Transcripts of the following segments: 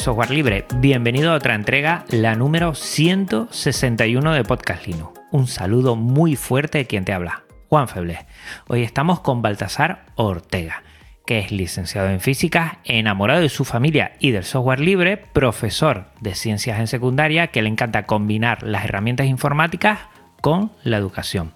Software libre, bienvenido a otra entrega, la número 161 de Podcast Linux. Un saludo muy fuerte de quien te habla, Juan Feble. Hoy estamos con Baltasar Ortega, que es licenciado en física, enamorado de su familia y del software libre, profesor de ciencias en secundaria, que le encanta combinar las herramientas informáticas con la educación.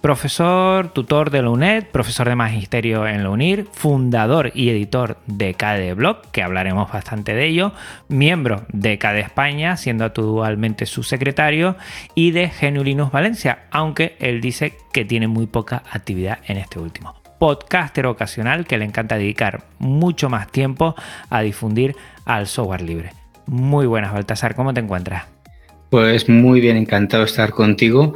Profesor, tutor de la UNED, profesor de magisterio en la UNIR, fundador y editor de KDE Blog, que hablaremos bastante de ello, miembro de KDE España, siendo actualmente su secretario, y de Genulinus Valencia, aunque él dice que tiene muy poca actividad en este último. Podcaster ocasional que le encanta dedicar mucho más tiempo a difundir al software libre. Muy buenas, Baltasar, ¿cómo te encuentras? Pues muy bien, encantado de estar contigo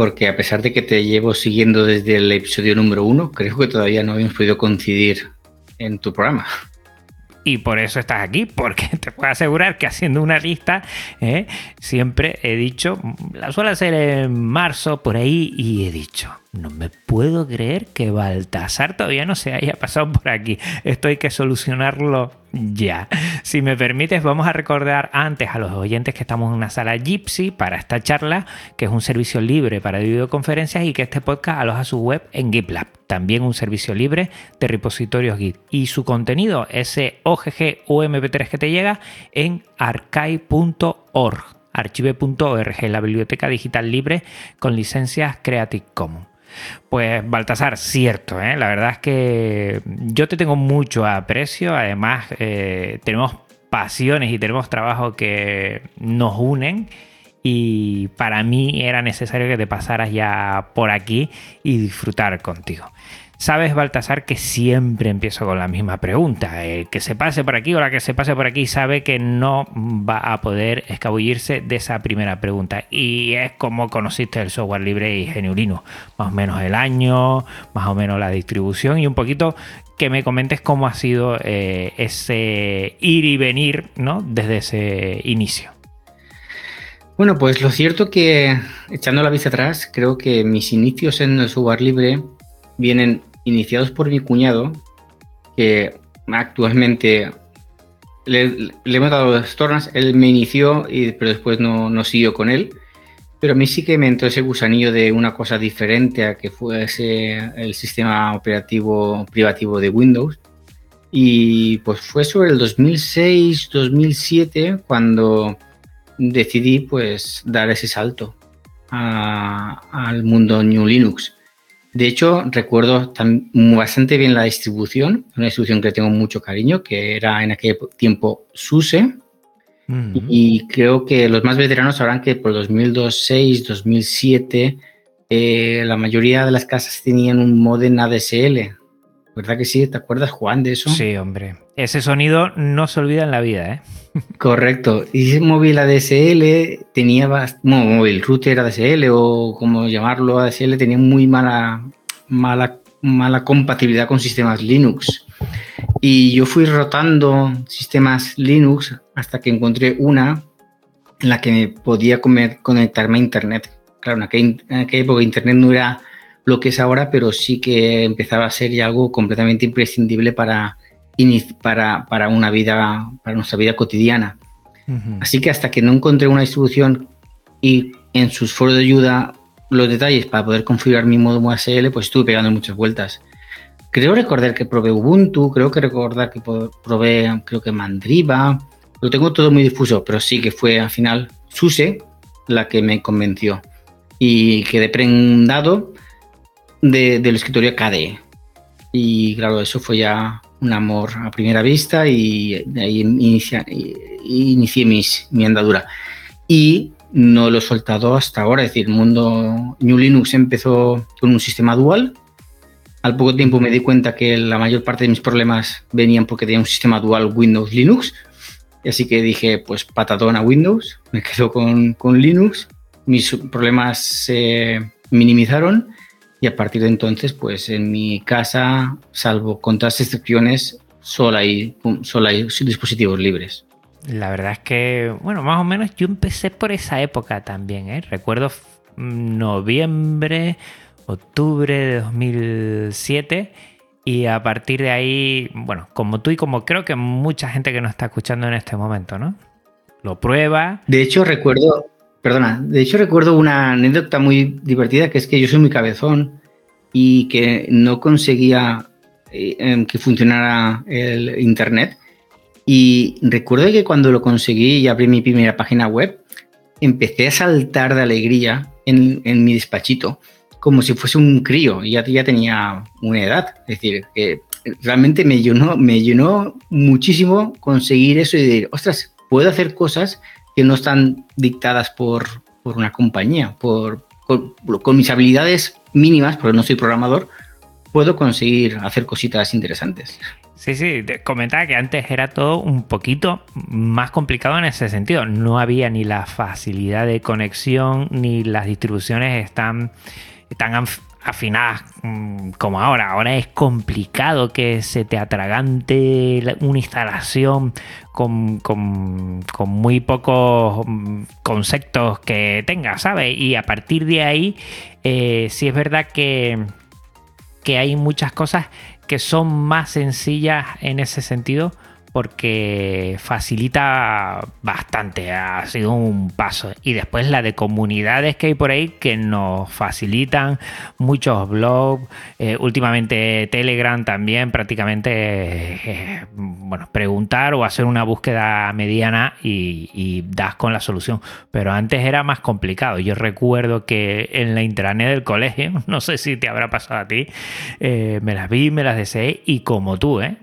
porque a pesar de que te llevo siguiendo desde el episodio número uno, creo que todavía no habíamos podido coincidir en tu programa. Y por eso estás aquí, porque te puedo asegurar que haciendo una lista, ¿eh? siempre he dicho, la suelo hacer en marzo por ahí, y he dicho, no me puedo creer que Baltasar todavía no se haya pasado por aquí. Esto hay que solucionarlo ya. Si me permites, vamos a recordar antes a los oyentes que estamos en una sala Gypsy para esta charla, que es un servicio libre para videoconferencias y que este podcast aloja su web en GitLab. También un servicio libre de repositorios Git. Y su contenido, ese OGG o MP3 que te llega, en archive.org archive.org, la biblioteca digital libre con licencias Creative Commons. Pues Baltasar, cierto, ¿eh? la verdad es que yo te tengo mucho aprecio, además eh, tenemos pasiones y tenemos trabajo que nos unen y para mí era necesario que te pasaras ya por aquí y disfrutar contigo. Sabes, Baltasar, que siempre empiezo con la misma pregunta. El que se pase por aquí o la que se pase por aquí sabe que no va a poder escabullirse de esa primera pregunta. Y es como conociste el software libre y Geniulino. Más o menos el año, más o menos la distribución y un poquito que me comentes cómo ha sido eh, ese ir y venir ¿no? desde ese inicio. Bueno, pues lo cierto que echando la vista atrás, creo que mis inicios en el software libre vienen iniciados por mi cuñado, que actualmente le, hemos dado las tornas, él me inició, y, pero después no, no siguió con él. Pero a mí sí que me entró ese gusanillo de una cosa diferente a que fuese el sistema operativo privativo de Windows. Y pues fue sobre el 2006-2007 cuando decidí pues dar ese salto al mundo New Linux. De hecho, recuerdo bastante bien la distribución, una distribución que tengo mucho cariño, que era en aquel tiempo SUSE. Y creo que los más veteranos sabrán que por 2006, 2007, eh, la mayoría de las casas tenían un modem ADSL. ¿Verdad que sí? ¿Te acuerdas, Juan, de eso? Sí, hombre. Ese sonido no se olvida en la vida, ¿eh? Correcto. Y móvil ADSL tenía, no, móvil router ADSL o como llamarlo ADSL, tenía muy mala, mala, mala compatibilidad con sistemas Linux. Y yo fui rotando sistemas Linux hasta que encontré una en la que podía conectarme a Internet. Claro, en aquella, en aquella época Internet no era lo que es ahora, pero sí que empezaba a ser algo completamente imprescindible para, para, para una vida, para nuestra vida cotidiana. Así que hasta que no encontré una distribución y en sus foros de ayuda los detalles para poder configurar mi modo ASL, pues estuve pegando muchas vueltas. Creo recordar que probé Ubuntu, creo que recordar que probé, creo que Mandriva, lo tengo todo muy difuso, pero sí que fue al final SUSE la que me convenció y quedé prendado del escritorio KDE. Y claro, eso fue ya un amor a primera vista y de ahí inicia, inicié mis, mi andadura. Y no lo he soltado hasta ahora. Es decir, el mundo New Linux empezó con un sistema dual. Al poco tiempo me di cuenta que la mayor parte de mis problemas venían porque tenía un sistema dual Windows-Linux. Así que dije, pues patadón a Windows, me quedo con, con Linux. Mis problemas se minimizaron y a partir de entonces, pues en mi casa, salvo con todas excepciones, solo hay, solo hay dispositivos libres. La verdad es que, bueno, más o menos yo empecé por esa época también, ¿eh? Recuerdo noviembre, octubre de 2007 y a partir de ahí, bueno, como tú y como creo que mucha gente que nos está escuchando en este momento, ¿no? Lo prueba. De hecho, recuerdo, perdona, de hecho recuerdo una anécdota muy divertida que es que yo soy muy cabezón y que no conseguía eh, em, que funcionara el Internet y recuerdo que cuando lo conseguí y abrí mi primera página web, empecé a saltar de alegría en, mi despachito, como si fuese un crío, ya, ya tenía una edad. Es decir, que realmente me llenó, me llenó muchísimo conseguir eso y decir, ostras, puedo hacer cosas que no están dictadas por, por una compañía, por, con mis habilidades mínimas, porque no soy programador, puedo conseguir hacer cositas interesantes. Sí, sí, te comentaba que antes era todo un poquito más complicado en ese sentido. No había ni la facilidad de conexión, ni las distribuciones están tan afinadas mm, como ahora. Ahora es complicado que se te atragante una instalación con, con, muy pocos mm, conceptos que tenga, ¿sabes? Y a partir de ahí, eh, sí es verdad que, que hay muchas cosas que son más sencillas en ese sentido porque facilita bastante, ha sido un paso. Y después la de comunidades que hay por ahí que nos facilitan muchos blogs, eh, últimamente Telegram también prácticamente, bueno, preguntar o hacer una búsqueda mediana y, das con la solución. Pero antes era más complicado. Yo recuerdo que en la intranet del colegio, no sé si te habrá pasado a ti, eh, me las vi, me las deseé y como tú, ¿eh?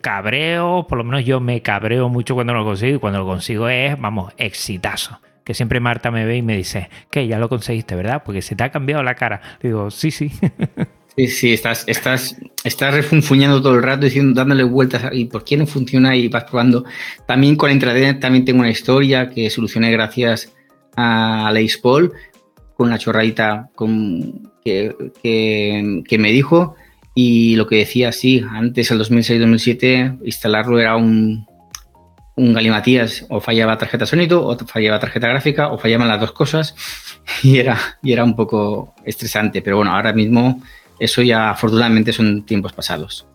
Cabreo, por lo menos yo me cabreo mucho cuando lo consigo y cuando lo consigo es, vamos, exitazo. Que siempre Marta me ve y me dice, que ya lo conseguiste, ¿verdad? Porque se te ha cambiado la cara. Digo, sí, sí. Sí, sí, estás, estás, estás refunfuñando todo el rato, diciendo, dándole vueltas y por qué no funciona y vas probando. También con la intranet también tengo una historia que solucioné gracias a Paul con una chorradita que, que me dijo y lo que decía, sí, antes, el 2006-2007, instalarlo era un, un galimatías, o fallaba tarjeta sonido, o fallaba tarjeta gráfica, o fallaban las dos cosas, y era, y era un poco estresante. Pero bueno, ahora mismo eso ya afortunadamente son tiempos pasados.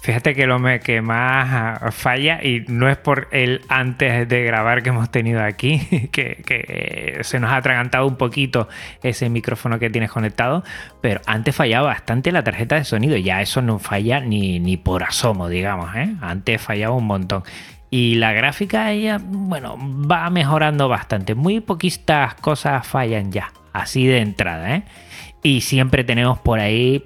Fíjate que lo que más ah, falla, y no es por el antes de grabar que hemos tenido aquí, que, que, se nos ha atragantado un poquito ese micrófono que tienes conectado, pero antes fallaba bastante la tarjeta de sonido, ya eso no falla ni, ni por asomo, digamos, ¿eh? antes fallaba un montón. Y la gráfica, ella, bueno, va mejorando bastante, muy poquitas cosas fallan ya, así de entrada, ¿eh? Y siempre tenemos por ahí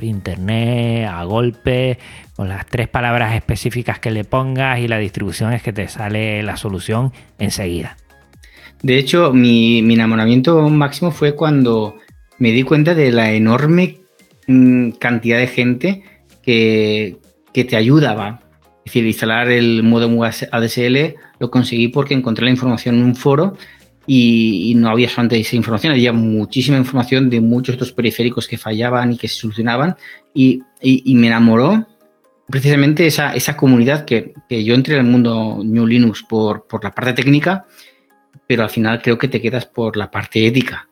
internet a golpe, con las tres palabras específicas que le pongas y la distribución es que te sale la solución enseguida. De hecho, mi, enamoramiento máximo fue cuando me di cuenta de la enorme mm, cantidad de gente que, te ayudaba. Es decir, instalar el modem ADSL lo conseguí porque encontré la información en un foro y, no había solamente esa información, había muchísima información de muchos otros periféricos que fallaban y que se solucionaban y, me enamoró precisamente esa, esa comunidad que, yo entré al mundo New Linux por, por la parte técnica, pero al final creo que te quedas por la parte ética.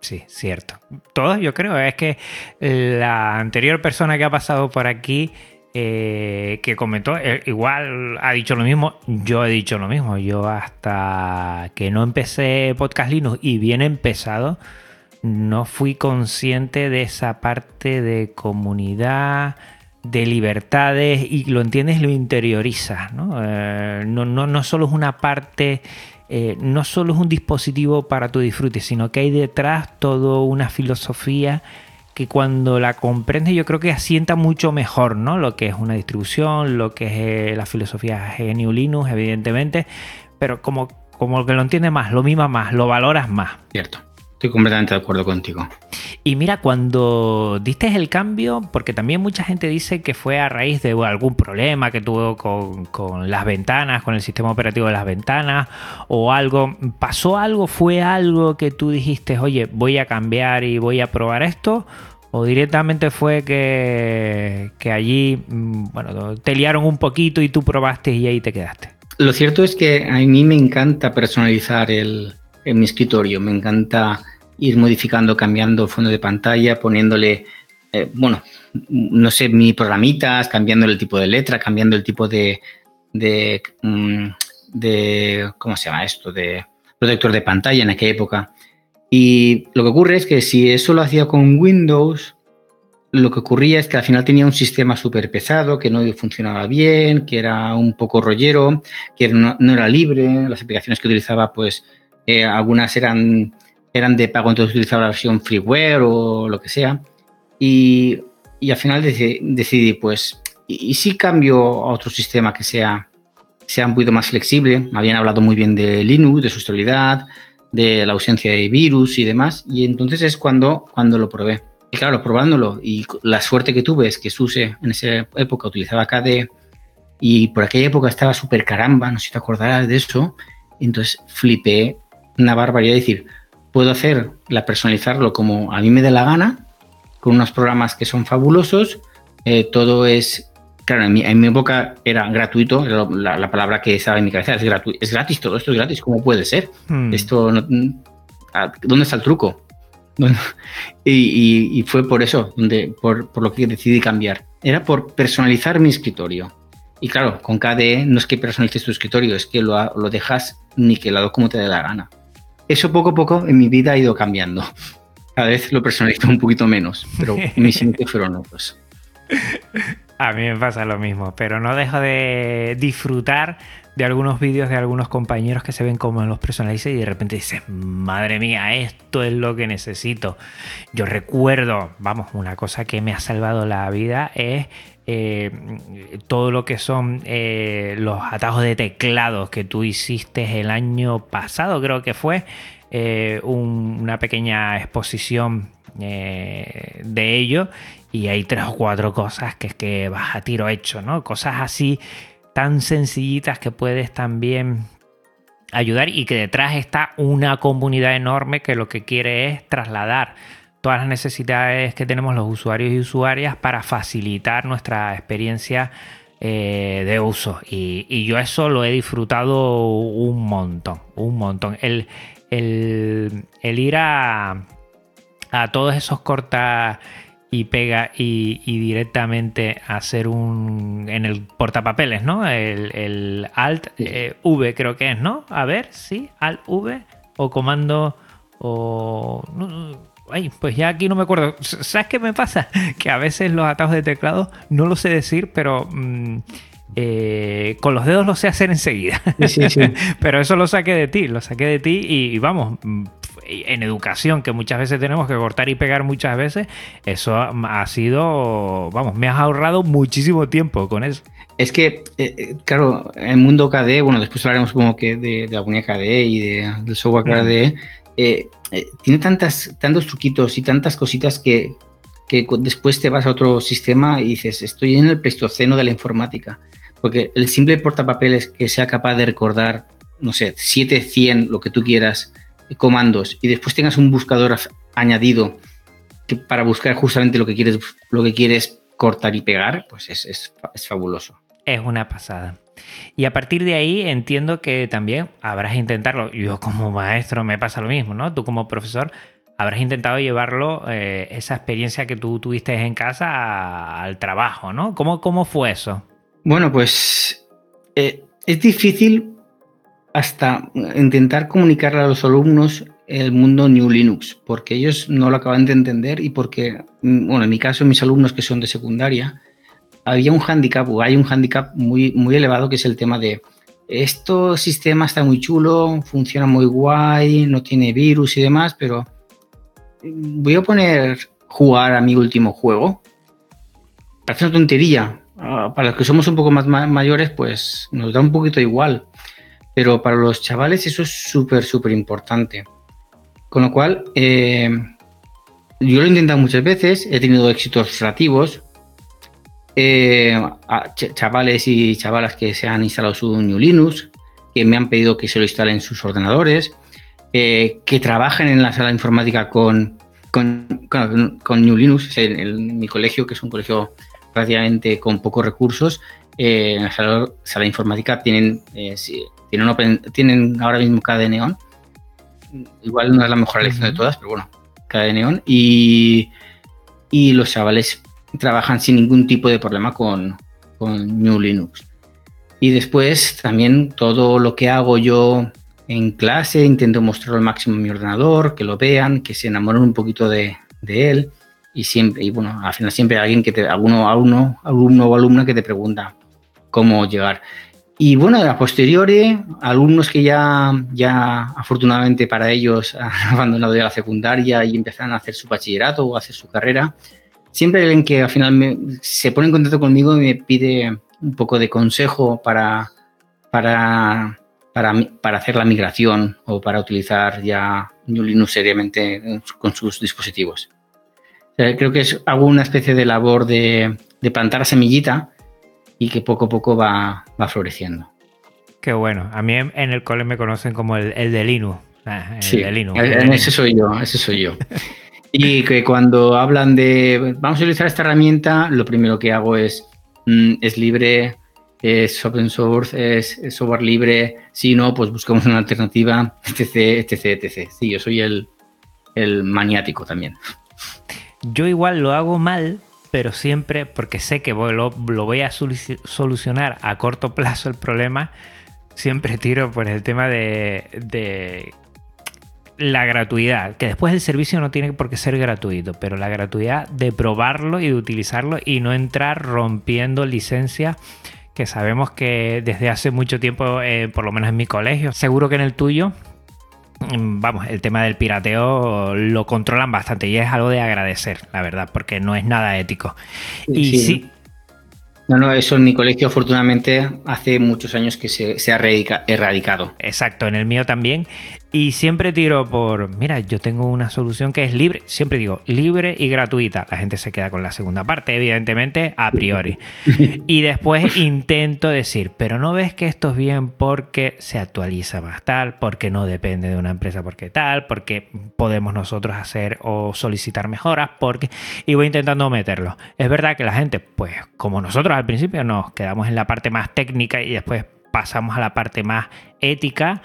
Sí, cierto. Todos, yo creo, es que la anterior persona que ha pasado por aquí eh, que comentó, eh, igual ha dicho lo mismo, yo he dicho lo mismo, yo hasta que no empecé Podcast Linux y bien empezado, no fui consciente de esa parte de comunidad, de libertades y lo entiendes, lo interiorizas, ¿no? Eh, no, no, no, solo es una parte... no solo es un dispositivo para tu disfrute, sino que hay detrás toda una filosofía que cuando la comprende yo creo que asienta mucho mejor, ¿no? Lo que es una distribución, lo que es eh, la filosofía GNU Linux, evidentemente, pero como como que lo entiendes más, lo mimas más, lo valoras más. Cierto. Estoy completamente de acuerdo contigo. Y mira, cuando diste el cambio, porque también mucha gente dice que fue a raíz de algún problema que tuvo con, las ventanas, con el sistema operativo de las ventanas, o algo, ¿pasó algo? ¿Fue algo que tú dijiste, oye, voy a cambiar y voy a probar esto? ¿O directamente fue que, que allí, mm, bueno, te liaron un poquito y tú probaste y ahí te quedaste? Lo cierto es que a mí me encanta personalizar el, en mi escritorio, me encanta ir modificando, cambiando fondo de pantalla, poniéndole, eh, bueno, no sé, mi programitas, cambiando el tipo de letra, cambiando el tipo de, de, mm, de, ¿cómo se llama esto? De protector de pantalla en aquella época. Y lo que ocurre es que si eso lo hacía con Windows, lo que ocurría es que al final tenía un sistema súper pesado, que no funcionaba bien, que era un poco rollero, que no, era libre, las aplicaciones que utilizaba, pues eh, algunas eran eran de pago, entonces utilizaba la versión freeware o lo que sea. Y, y al final decidí, pues, ¿y, si cambio a otro sistema que sea, sea un poquito más flexible? Me habían hablado muy bien de Linux, de su estabilidad, de la ausencia de virus y demás. Y entonces es cuando, cuando lo probé. Y claro, probándolo, y la suerte que tuve es que SUSE en esa época utilizaba KDE y por aquella época estaba súper caramba, no sé si te acordarás de eso. Entonces flipé una barbaridad, decir, puedo hacer la personalizarlo como a mí me dé la gana, con unos programas que son fabulosos. Eh, todo es, claro, en mi, época era gratuito, la, palabra que estaba en mi cabeza es, gratuito, es gratis, todo esto es gratis, ¿cómo puede ser? Hmm. Esto, ¿dónde está el truco? y, fue por eso, donde, por, lo que decidí cambiar. Era por personalizar mi escritorio. Y claro, con KDE no es que personalices tu escritorio, es que lo, lo dejas niquelado como te dé la gana eso poco a poco en mi vida ha ido cambiando. Cada vez lo personalizo un poquito menos, pero mis inicios fueron otros. A mí me pasa lo mismo, pero no dejo de disfrutar de algunos vídeos de algunos compañeros que se ven como los personaliza y de repente dices, madre mía, esto es lo que necesito. Yo recuerdo, vamos, una cosa que me ha salvado la vida es eh, todo lo que son eh, los atajos de teclados que tú hiciste el año pasado, creo que fue eh, una pequeña exposición de ello y hay tres o cuatro cosas que es que vas a tiro hecho, ¿no? Cosas así tan sencillitas que puedes también ayudar y que detrás está una comunidad enorme que lo que quiere es trasladar todas las necesidades que tenemos los usuarios y usuarias para facilitar nuestra experiencia eh, de uso. Y, yo eso lo he disfrutado un montón, un montón. El, el, ir a, a todos esos cortas y pega y, directamente hacer un en el portapapeles, ¿no? El, Alt eh, V creo que es, ¿no? A ver, sí, Alt V o comando o Ay, pues ya aquí no me acuerdo. ¿Sabes qué me pasa? Que a veces los atajos de teclado no lo sé decir, pero mm, eh, con los dedos lo sé hacer enseguida. Sí, sí. pero eso lo saqué de ti, lo saqué de ti y, vamos, mm, en educación que muchas veces tenemos que cortar y pegar muchas veces, eso ha sido, vamos, me has ahorrado muchísimo tiempo con eso. Es que, eh, eh, claro, el mundo KDE, bueno, después hablaremos como que de, de alguna KDE y de, del software KDE, eh, eh, tiene tantas, tantos truquitos y tantas cositas que, después te vas a otro sistema y dices, estoy en el pleistoceno de la informática. Porque el simple portapapeles que sea capaz de recordar, no sé, 7, 100, lo que tú quieras, comandos, y después tengas un buscador añadido que para buscar justamente lo que quieres, lo que quieres cortar y pegar, pues es, es fabuloso. Es una pasada. Y a partir de ahí entiendo que también habrás intentarlo. Yo como maestro me pasa lo mismo, ¿no? Tú como profesor habrás intentado llevarlo, eh, esa experiencia que tú tuviste en casa al trabajo, ¿no? ¿Cómo, ¿Cómo, fue eso? Bueno, pues eh, es difícil hasta intentar comunicarle a los alumnos el mundo New Linux, porque ellos no lo acaban de entender y porque, mm, bueno, en mi caso, mis alumnos que son de secundaria, había un handicap o hay un handicap muy, muy elevado que es el tema de esto sistema está muy chulo, funciona muy guay, no tiene virus y demás, pero voy a poner jugar a mi último juego. Parece una tontería. Ah, para los que somos un poco más mayores, pues nos da un poquito igual. pero para los chavales eso es súper, súper importante. Con lo cual, eh, yo lo he intentado muchas veces, he tenido éxitos relativos. Eh, chavales y chavalas que se han instalado su New Linux, que me han pedido que se lo instalen en sus ordenadores, eh, que trabajen en la sala informática con, con, con, New Linux, en, mi colegio, que es un colegio prácticamente con pocos recursos, en la sala, sala informática tienen tienen, tienen ahora mismo KDE Neon. Igual no es la mejor elección de todas, pero bueno, KDE Neon. Y, y los chavales trabajan sin ningún tipo de problema con, con New Linux. Y después también todo lo que hago yo en clase, intento mostrar al máximo mi ordenador, que lo vean, que se enamoren un poquito de, de él. Y siempre, y bueno, al final siempre alguien que te, alguno, alumno o alumna que te pregunta cómo llegar. Y bueno, a posteriori, alumnos que ya, ya afortunadamente para ellos han abandonado ya la secundaria y empiezan a hacer su bachillerato o a hacer su carrera, siempre alguien que al final se pone en contacto conmigo y me pide un poco de consejo para, para, para, para hacer la migración o para utilizar ya New Linux seriamente con sus dispositivos. creo que es, hago una especie de labor de, de plantar semillita y que poco a poco va, va floreciendo. Qué bueno. A mí en el cole me conocen como el, el de Linux. Ah, el sí, de Linux. ese soy yo, ese soy yo. y que cuando hablan de vamos a utilizar esta herramienta, lo primero que hago es mm, es libre, es open source, es, software libre. Si no, pues buscamos una alternativa, etc, etc, etc. Sí, yo soy el, el maniático también. Yo igual lo hago mal pero siempre, porque sé que lo, voy a solucionar a corto plazo el problema, siempre tiro por el tema de, la gratuidad, que después el servicio no tiene por qué ser gratuito, pero la gratuidad de probarlo y de utilizarlo y no entrar rompiendo licencias que sabemos que desde hace mucho tiempo, eh, por lo menos en mi colegio, seguro que en el tuyo, Mm, vamos, el tema del pirateo lo controlan bastante y es algo de agradecer, la verdad, porque no es nada ético. y sí. No, no, eso en mi colegio afortunadamente hace muchos años que se, se ha erradicado. Exacto, en el mío también. Y siempre tiro por, mira, yo tengo una solución que es libre, siempre digo, libre y gratuita. La gente se queda con la segunda parte, evidentemente, a priori. Y después intento decir, pero no ves que esto es bien porque se actualiza más tal, porque no depende de una empresa porque tal, porque podemos nosotros hacer o solicitar mejoras, porque... Y voy intentando meterlo. Es verdad que la gente, pues como nosotros al principio nos quedamos en la parte más técnica y después pasamos a la parte más ética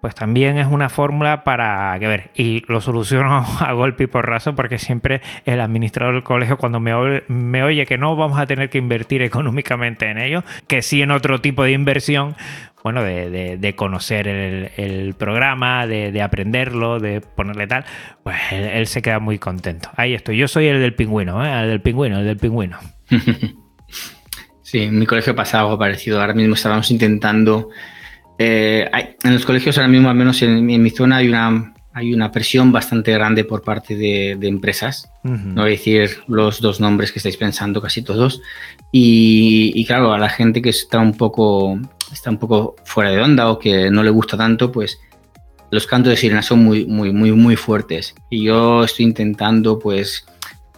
pues también es una fórmula para que ver. Y lo soluciono a golpe y porrazo porque siempre el administrador del colegio cuando me, oye, que no vamos a tener que invertir económicamente en ello, que sí en otro tipo de inversión, bueno, de, conocer el, programa, de, aprenderlo, de ponerle tal, pues él, se queda muy contento. Ahí estoy. Yo soy el del pingüino, ¿eh? el del pingüino, el del pingüino. Sí, en mi colegio pasa algo parecido. Ahora mismo estábamos intentando eh, en los colegios ahora mismo, al menos en, mi zona, hay una, hay una presión bastante grande por parte de, empresas. No voy a decir los dos nombres que estáis pensando, casi todos. Y, claro, a la gente que está un poco está un poco fuera de onda o que no le gusta tanto, pues los cantos de sirena son muy, muy, muy, muy fuertes. Y yo estoy intentando, pues,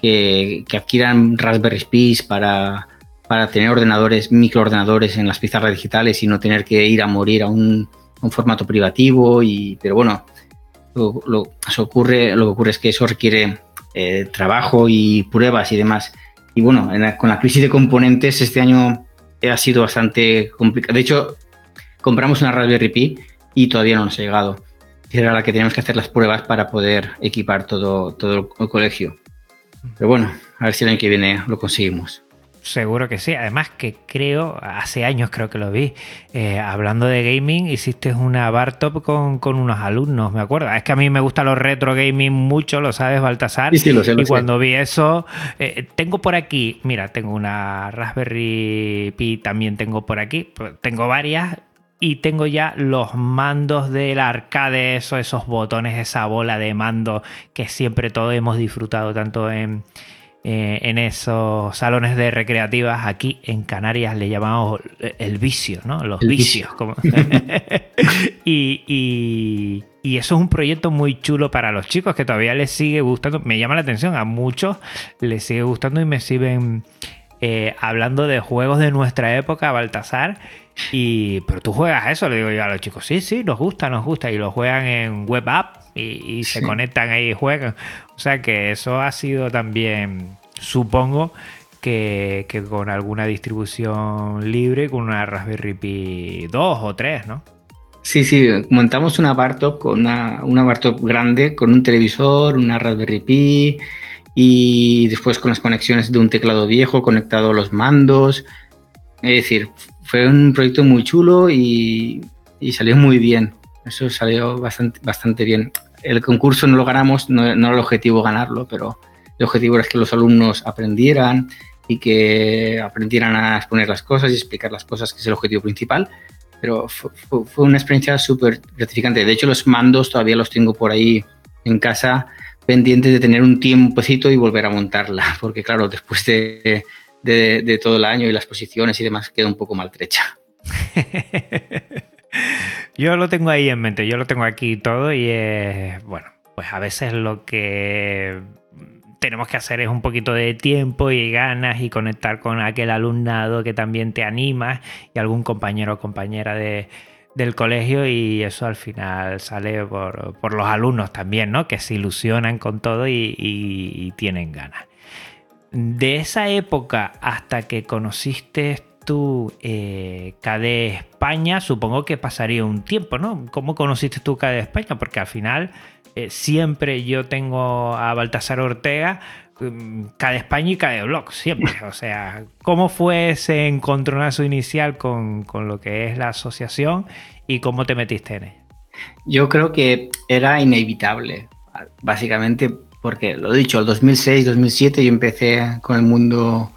que, que adquieran Raspberry Pi para para tener ordenadores, microordenadores en las pizarras digitales y no tener que ir a morir a un, formato privativo. Y, pero bueno, lo, ocurre, lo que ocurre es que eso requiere eh, trabajo y pruebas y demás. Y bueno, con la crisis de componentes este año ha sido bastante complicado. De hecho, compramos una Raspberry Pi y todavía no nos ha llegado. Era la que tenemos que hacer las pruebas para poder equipar todo, todo el colegio. Pero bueno, a ver si el año que viene lo conseguimos. Seguro que sí. Además que creo, hace años creo que lo vi, eh, hablando de gaming, hiciste una bar top con, unos alumnos, me acuerdo. Es que a mí me gusta los retro gaming mucho, lo sabes, Baltasar. Sí, lo sé, y cuando vi eso, eh, tengo por aquí, mira, tengo una Raspberry Pi, también tengo por aquí, tengo varias. Y tengo ya los mandos del arcade, eso, esos botones, esa bola de mando que siempre todos hemos disfrutado tanto en, eh, en esos salones de recreativas aquí en Canarias le llamamos el vicio, ¿no? Los vicios. y, y, y, eso es un proyecto muy chulo para los chicos que todavía les sigue gustando. Me llama la atención, a muchos les sigue gustando y me siguen eh, hablando de juegos de nuestra época, Baltasar. Y, pero tú juegas eso, le digo yo a los chicos, sí, sí, nos gusta, nos gusta. Y lo juegan en web app y, y se conectan ahí y juegan. O sea que eso ha sido también, supongo, que, que, con alguna distribución libre, con una Raspberry Pi 2 o 3, ¿no? Sí, sí, montamos una Bartop con una, una Bartop grande, con un televisor, una Raspberry Pi y después con las conexiones de un teclado viejo conectado a los mandos. Es decir, fue un proyecto muy chulo y, salió muy bien. Eso salió bastante, bastante bien. El concurso no lo ganamos, no, no era el objetivo ganarlo, pero el objetivo era que los alumnos aprendieran y que aprendieran a exponer las cosas y explicar las cosas, que es el objetivo principal. Pero fue, fue, fue una experiencia súper gratificante. De hecho, los mandos todavía los tengo por ahí en casa, pendientes de tener un tiempecito y volver a montarla, porque claro, después de, de, todo el año y las posiciones y demás, queda un poco maltrecha. yo lo tengo ahí en mente, yo lo tengo aquí todo y bueno, pues a veces lo que tenemos que hacer es un poquito de tiempo y ganas y conectar con aquel alumnado que también te anima y algún compañero o compañera de, del colegio y eso al final sale por, por, los alumnos también, ¿no? Que se ilusionan con todo y, y tienen ganas. De esa época hasta que conociste tú eh, KD España, supongo que pasaría un tiempo, ¿no? ¿Cómo conociste tú KD España? Porque al final eh, siempre yo tengo a Baltasar Ortega, um, KD España y KD Blog, siempre. O sea, ¿cómo fue ese encontronazo inicial con, con lo que es la asociación y cómo te metiste en ella? Yo creo que era inevitable, básicamente porque, lo he dicho, el 2006-2007 yo empecé con el mundo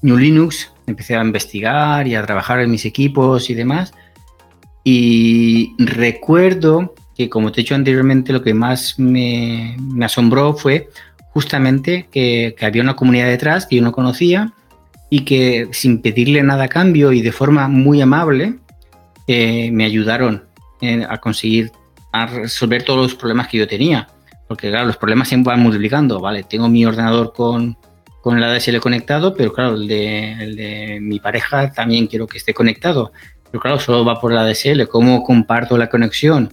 New Linux, empecé a investigar y a trabajar en mis equipos y demás. Y recuerdo que, como te he dicho anteriormente, lo que más me, me asombró fue justamente que, que, había una comunidad detrás que yo no conocía y que sin pedirle nada a cambio y de forma muy amable eh, me ayudaron eh, a conseguir a resolver todos los problemas que yo tenía. Porque claro, los problemas siempre van multiplicando, ¿vale? Tengo mi ordenador con, con el ADSL conectado, pero claro, el de, el de mi pareja también quiero que esté conectado. Pero claro, solo va por el ADSL, ¿cómo comparto la conexión?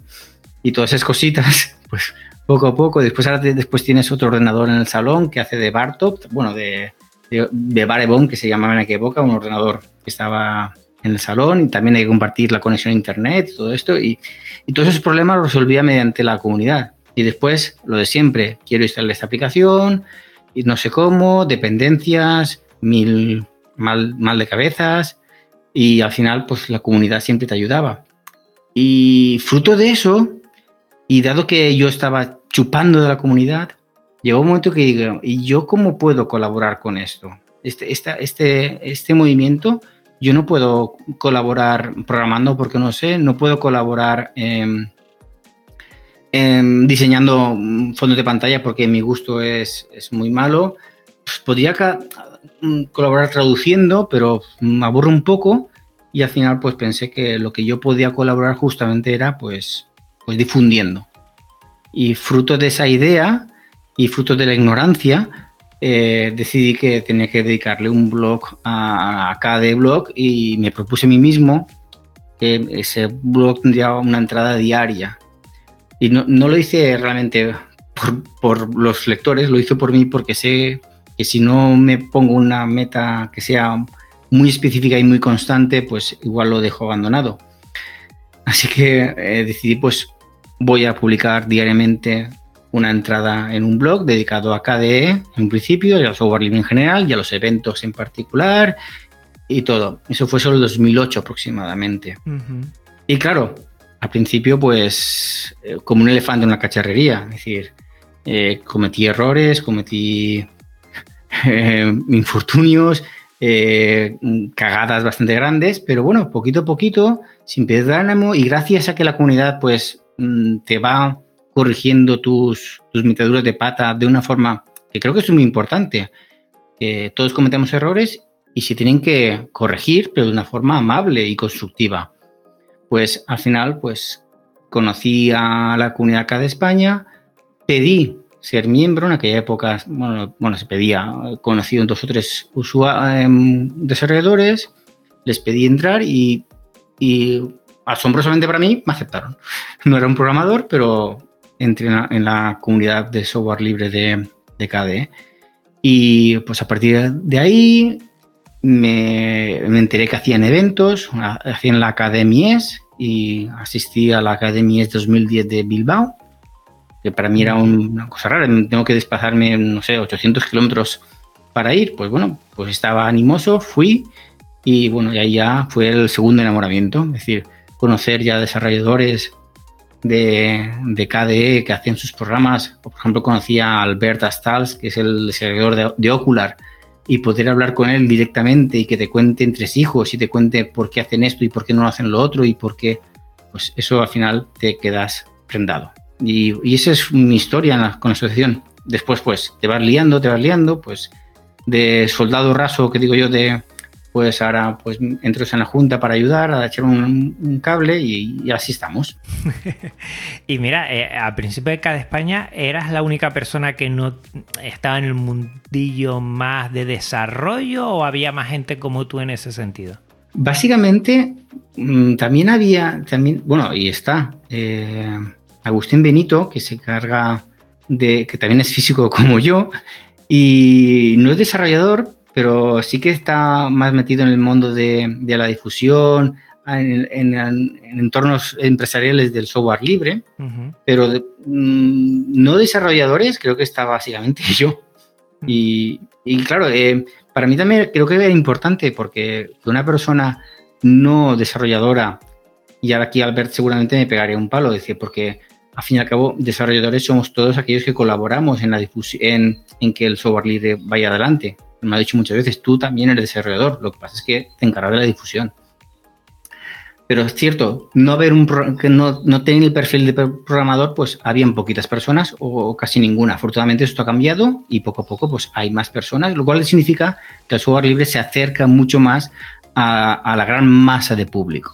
Y todas esas cositas, pues poco a poco. Después, ahora te, después tienes otro ordenador en el salón que hace de Bartop, bueno, de, de, de Barebone, que se llamaba en aquella época, un ordenador que estaba en el salón y también hay que compartir la conexión a internet todo esto. Y, y todos esos problemas los resolvía mediante la comunidad. Y después, lo de siempre, quiero instalar esta aplicación, y no sé cómo, dependencias, mil mal, mal de cabezas, y al final, pues la comunidad siempre te ayudaba. Y fruto de eso, y dado que yo estaba chupando de la comunidad, llegó un momento que digo, ¿y yo cómo puedo colaborar con esto? Este, esta, este, este movimiento, yo no puedo colaborar programando porque no sé, no puedo colaborar eh, eh, diseñando fondos de pantalla porque mi gusto es, es muy malo. Pues podría colaborar traduciendo, pero me aburro un poco y al final pues pensé que lo que yo podía colaborar justamente era pues, pues difundiendo. Y fruto de esa idea y fruto de la ignorancia, eh, decidí que tenía que dedicarle un blog a, a cada blog y me propuse a mí mismo que ese blog tendría una entrada diaria y no, no lo hice realmente por, por, los lectores, lo hice por mí porque sé que si no me pongo una meta que sea muy específica y muy constante, pues igual lo dejo abandonado. Así que eh, decidí pues voy a publicar diariamente una entrada en un blog dedicado a KDE en principio, y al software libre en general, y a los eventos en particular, y todo. Eso fue solo el 2008 aproximadamente. Uh -huh. Y claro, al principio, pues, eh, como un elefante en una cacharrería. Es decir, eh, cometí errores, cometí eh, infortunios, eh, cagadas bastante grandes, pero bueno, poquito a poquito, sin perder ánimo y gracias a que la comunidad, pues, mm, te va corrigiendo tus, tus metaduras de pata de una forma que creo que es muy importante. todos cometemos errores y se tienen que corregir, pero de una forma amable y constructiva pues al final, pues conocí a la comunidad acá de España, pedí ser miembro en aquella época, bueno, bueno se pedía, conocido dos o tres em, desarrolladores, les pedí entrar y, asombrosamente para mí me aceptaron. No era un programador, pero entré en la, comunidad de software libre de, de KDE. Y pues a partir de ahí me, enteré que hacían eventos, hacían la Academies y asistí a la Academies 2010 de Bilbao, que para mí era una cosa rara, tengo que desplazarme, no sé, 800 kilómetros para ir, pues bueno, pues estaba animoso, fui y bueno, y ahí ya fue el segundo enamoramiento, es decir, conocer ya desarrolladores de, de KDE que hacían sus programas, por ejemplo, conocí a Albert Astals, que es el desarrollador de, de Ocular, y poder hablar con él directamente y que te cuente entre hijos y te cuente por qué hacen esto y por qué no hacen lo otro y por qué, pues eso al final te quedas prendado. Y, y esa es mi historia con la asociación. Después, pues, te vas liando, te vas liando, pues, de soldado raso, que digo yo, de, pues ahora pues entras en la junta para ayudar a echar un, cable y, así estamos. y mira, eh, al principio de cada España eras la única persona que no estaba en el mundillo más de desarrollo o había más gente como tú en ese sentido. Básicamente mm, también había, también, bueno, y está eh, Agustín Benito que se carga de, que también es físico como yo y no es desarrollador, pero sí que está más metido en el mundo de, la difusión, en, entornos empresariales del software libre, pero mm, no desarrolladores, creo que está básicamente yo. Y, claro, eh, para mí también creo que es importante porque una persona no desarrolladora, y ahora aquí Albert seguramente me pegaría un palo, decir, porque al fin y al cabo, desarrolladores somos todos aquellos que colaboramos en la difusión, en que el software libre vaya adelante me ha dicho muchas veces, tú también eres desarrollador, lo que pasa es que te encargas de la difusión. Pero es cierto, no haber un que no, no tener el perfil de programador, pues habían poquitas personas o, casi ninguna. Afortunadamente esto ha cambiado y poco a poco pues hay más personas, lo cual significa que el software libre se acerca mucho más a, la gran masa de público.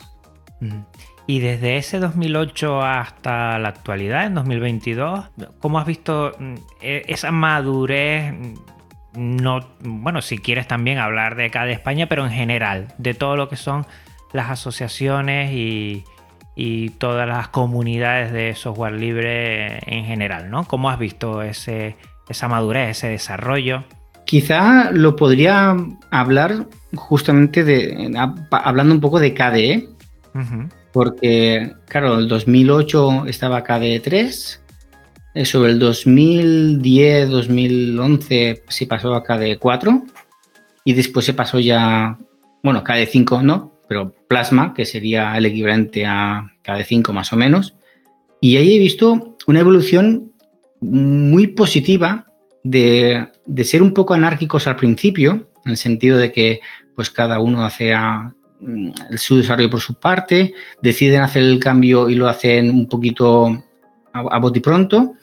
Y desde ese 2008 hasta la actualidad, en 2022, ¿cómo has visto mm, e, esa madurez no, bueno, si quieres también hablar de cada España, pero en general, de todo lo que son las asociaciones y, todas las comunidades de software libre en general, ¿no? ¿Cómo has visto ese, esa madurez, ese desarrollo? Quizá lo podría hablar justamente de, hablando un poco de KDE, porque, claro, el 2008 estaba KDE 3, sobre el 2010, 2011 se pasó a KD4 y después se pasó ya, bueno, KD5 no, pero Plasma, que sería el equivalente a KD5 más o menos. Y ahí he visto una evolución muy positiva de, ser un poco anárquicos al principio, en el sentido de que pues cada uno hace mm, su desarrollo por su parte, deciden hacer el cambio y lo hacen un poquito a, a bote pronto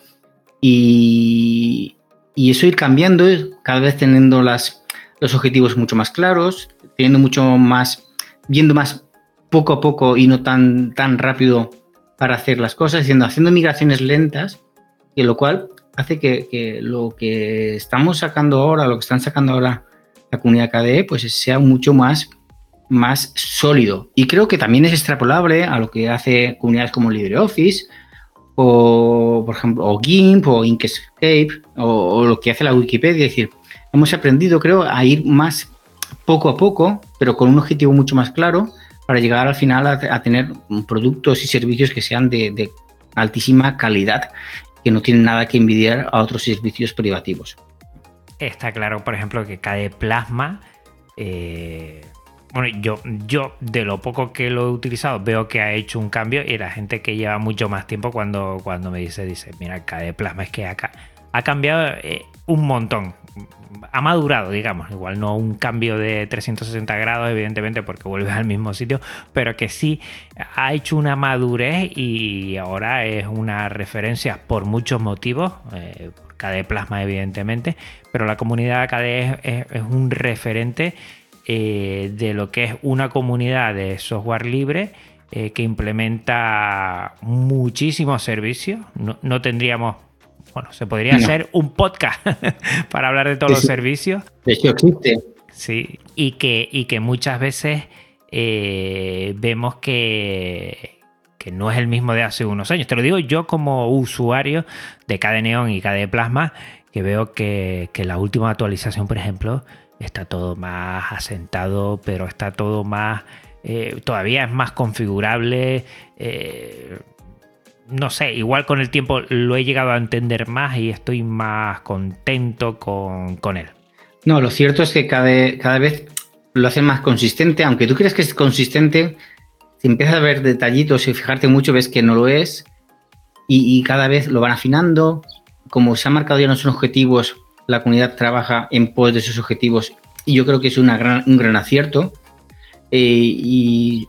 y, eso ir cambiando, cada vez teniendo las, los objetivos mucho más claros, teniendo mucho más, viendo más poco a poco y no tan, tan rápido para hacer las cosas, haciendo, haciendo migraciones lentas, y lo cual hace que, lo que estamos sacando ahora, lo que están sacando ahora la comunidad KDE, pues sea mucho más, más sólido. Y creo que también es extrapolable a lo que hace comunidades como LibreOffice o, por ejemplo, o GIMP o Inkscape o, lo que hace la Wikipedia. Es decir, hemos aprendido, creo, a ir más poco a poco, pero con un objetivo mucho más claro para llegar al final a, tener productos y servicios que sean de, altísima calidad, que no tienen nada que envidiar a otros servicios privativos. Está claro, por ejemplo, que cada Plasma eh, bueno, yo, yo de lo poco que lo he utilizado veo que ha hecho un cambio y la gente que lleva mucho más tiempo cuando, cuando me dice, dice, mira, KDE Plasma es que acá ha cambiado eh, un montón. Ha madurado, digamos, igual no un cambio de 360 grados, evidentemente, porque vuelve al mismo sitio, pero que sí ha hecho una madurez y ahora es una referencia por muchos motivos, eh, Plasma, evidentemente, pero la comunidad KDE es un referente eh, de lo que es una comunidad de software libre eh, que implementa muchísimos servicios. No, tendríamos, bueno, se podría hacer un podcast para hablar de todos los servicios. De hecho, existe. Sí, y que, y que muchas veces eh, vemos que, que no es el mismo de hace unos años. Te lo digo yo como usuario de KDE Neon y KDE Plasma, que veo que, la última actualización, por ejemplo, está todo más asentado, pero está todo más... Eh, todavía es más configurable. Eh, no sé, igual con el tiempo lo he llegado a entender más y estoy más contento con, él. No, lo cierto es que cada, cada vez lo hace más consistente, aunque tú crees que es consistente, si empiezas a ver detallitos y fijarte mucho, ves que no lo es. Y, cada vez lo van afinando. Como se han marcado ya unos objetivos, la comunidad trabaja en pos de esos objetivos. Y yo creo que es una gran, un gran acierto. Eh, y,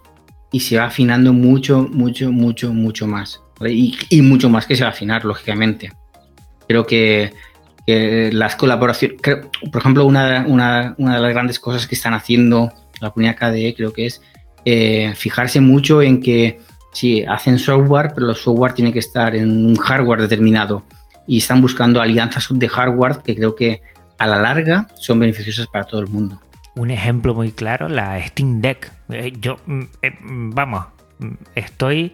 se va afinando mucho, mucho, mucho, mucho más. Y, mucho más que se va a afinar, lógicamente. Creo que, las colaboraciones, por ejemplo, una, de las grandes cosas que están haciendo la comunidad KDE, creo que es eh, fijarse mucho en que sí, hacen software, pero el software tiene que estar en un hardware determinado y están buscando alianzas de hardware que creo que a la larga son beneficiosas para todo el mundo. Un ejemplo muy claro, la Steam Deck. Eh, yo, mm, eh, mm, vamos, mm, estoy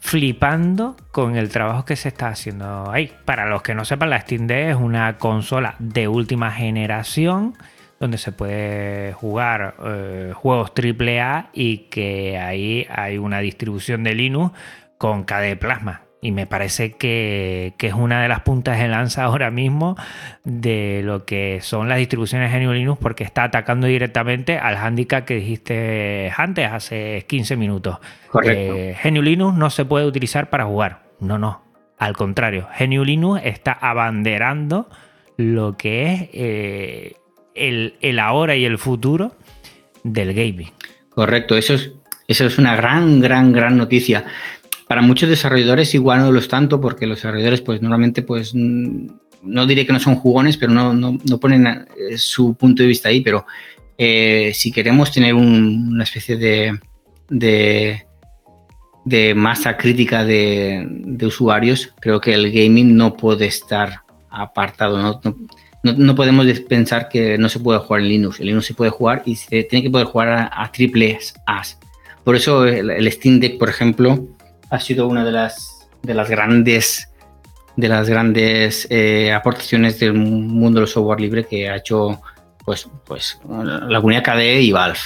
flipando con el trabajo que se está haciendo ahí. Para los que no sepan, la Steam Deck es una consola de última generación donde se puede jugar eh, juegos AAA y que ahí hay una distribución de Linux con KDE Plasma. Y me parece que, es una de las puntas de lanza ahora mismo de lo que son las distribuciones GNU Linux porque está atacando directamente al handicap que dijiste antes, hace 15 minutos. Correcto. Eh, GNU Linux no se puede utilizar para jugar. No, no. Al contrario, GNU Linux está abanderando lo que es eh, el, ahora y el futuro del gaming. Correcto, eso es, eso es una gran, gran, gran noticia. Para muchos desarrolladores igual no lo es tanto porque los desarrolladores pues normalmente pues no diré que no son jugones, pero no, no, ponen eh, su punto de vista ahí, pero eh, si queremos tener una especie de, de, masa crítica de, usuarios, creo que el gaming no puede estar apartado, no, no, podemos pensar que no se puede jugar en Linux. En Linux se puede jugar y se tiene que poder jugar a, triple As. Por eso el, Steam Deck, por ejemplo, ha sido una de las, de las grandes, de las grandes eh, aportaciones del mundo del software libre que ha hecho pues, pues, la comunidad KDE y Valve.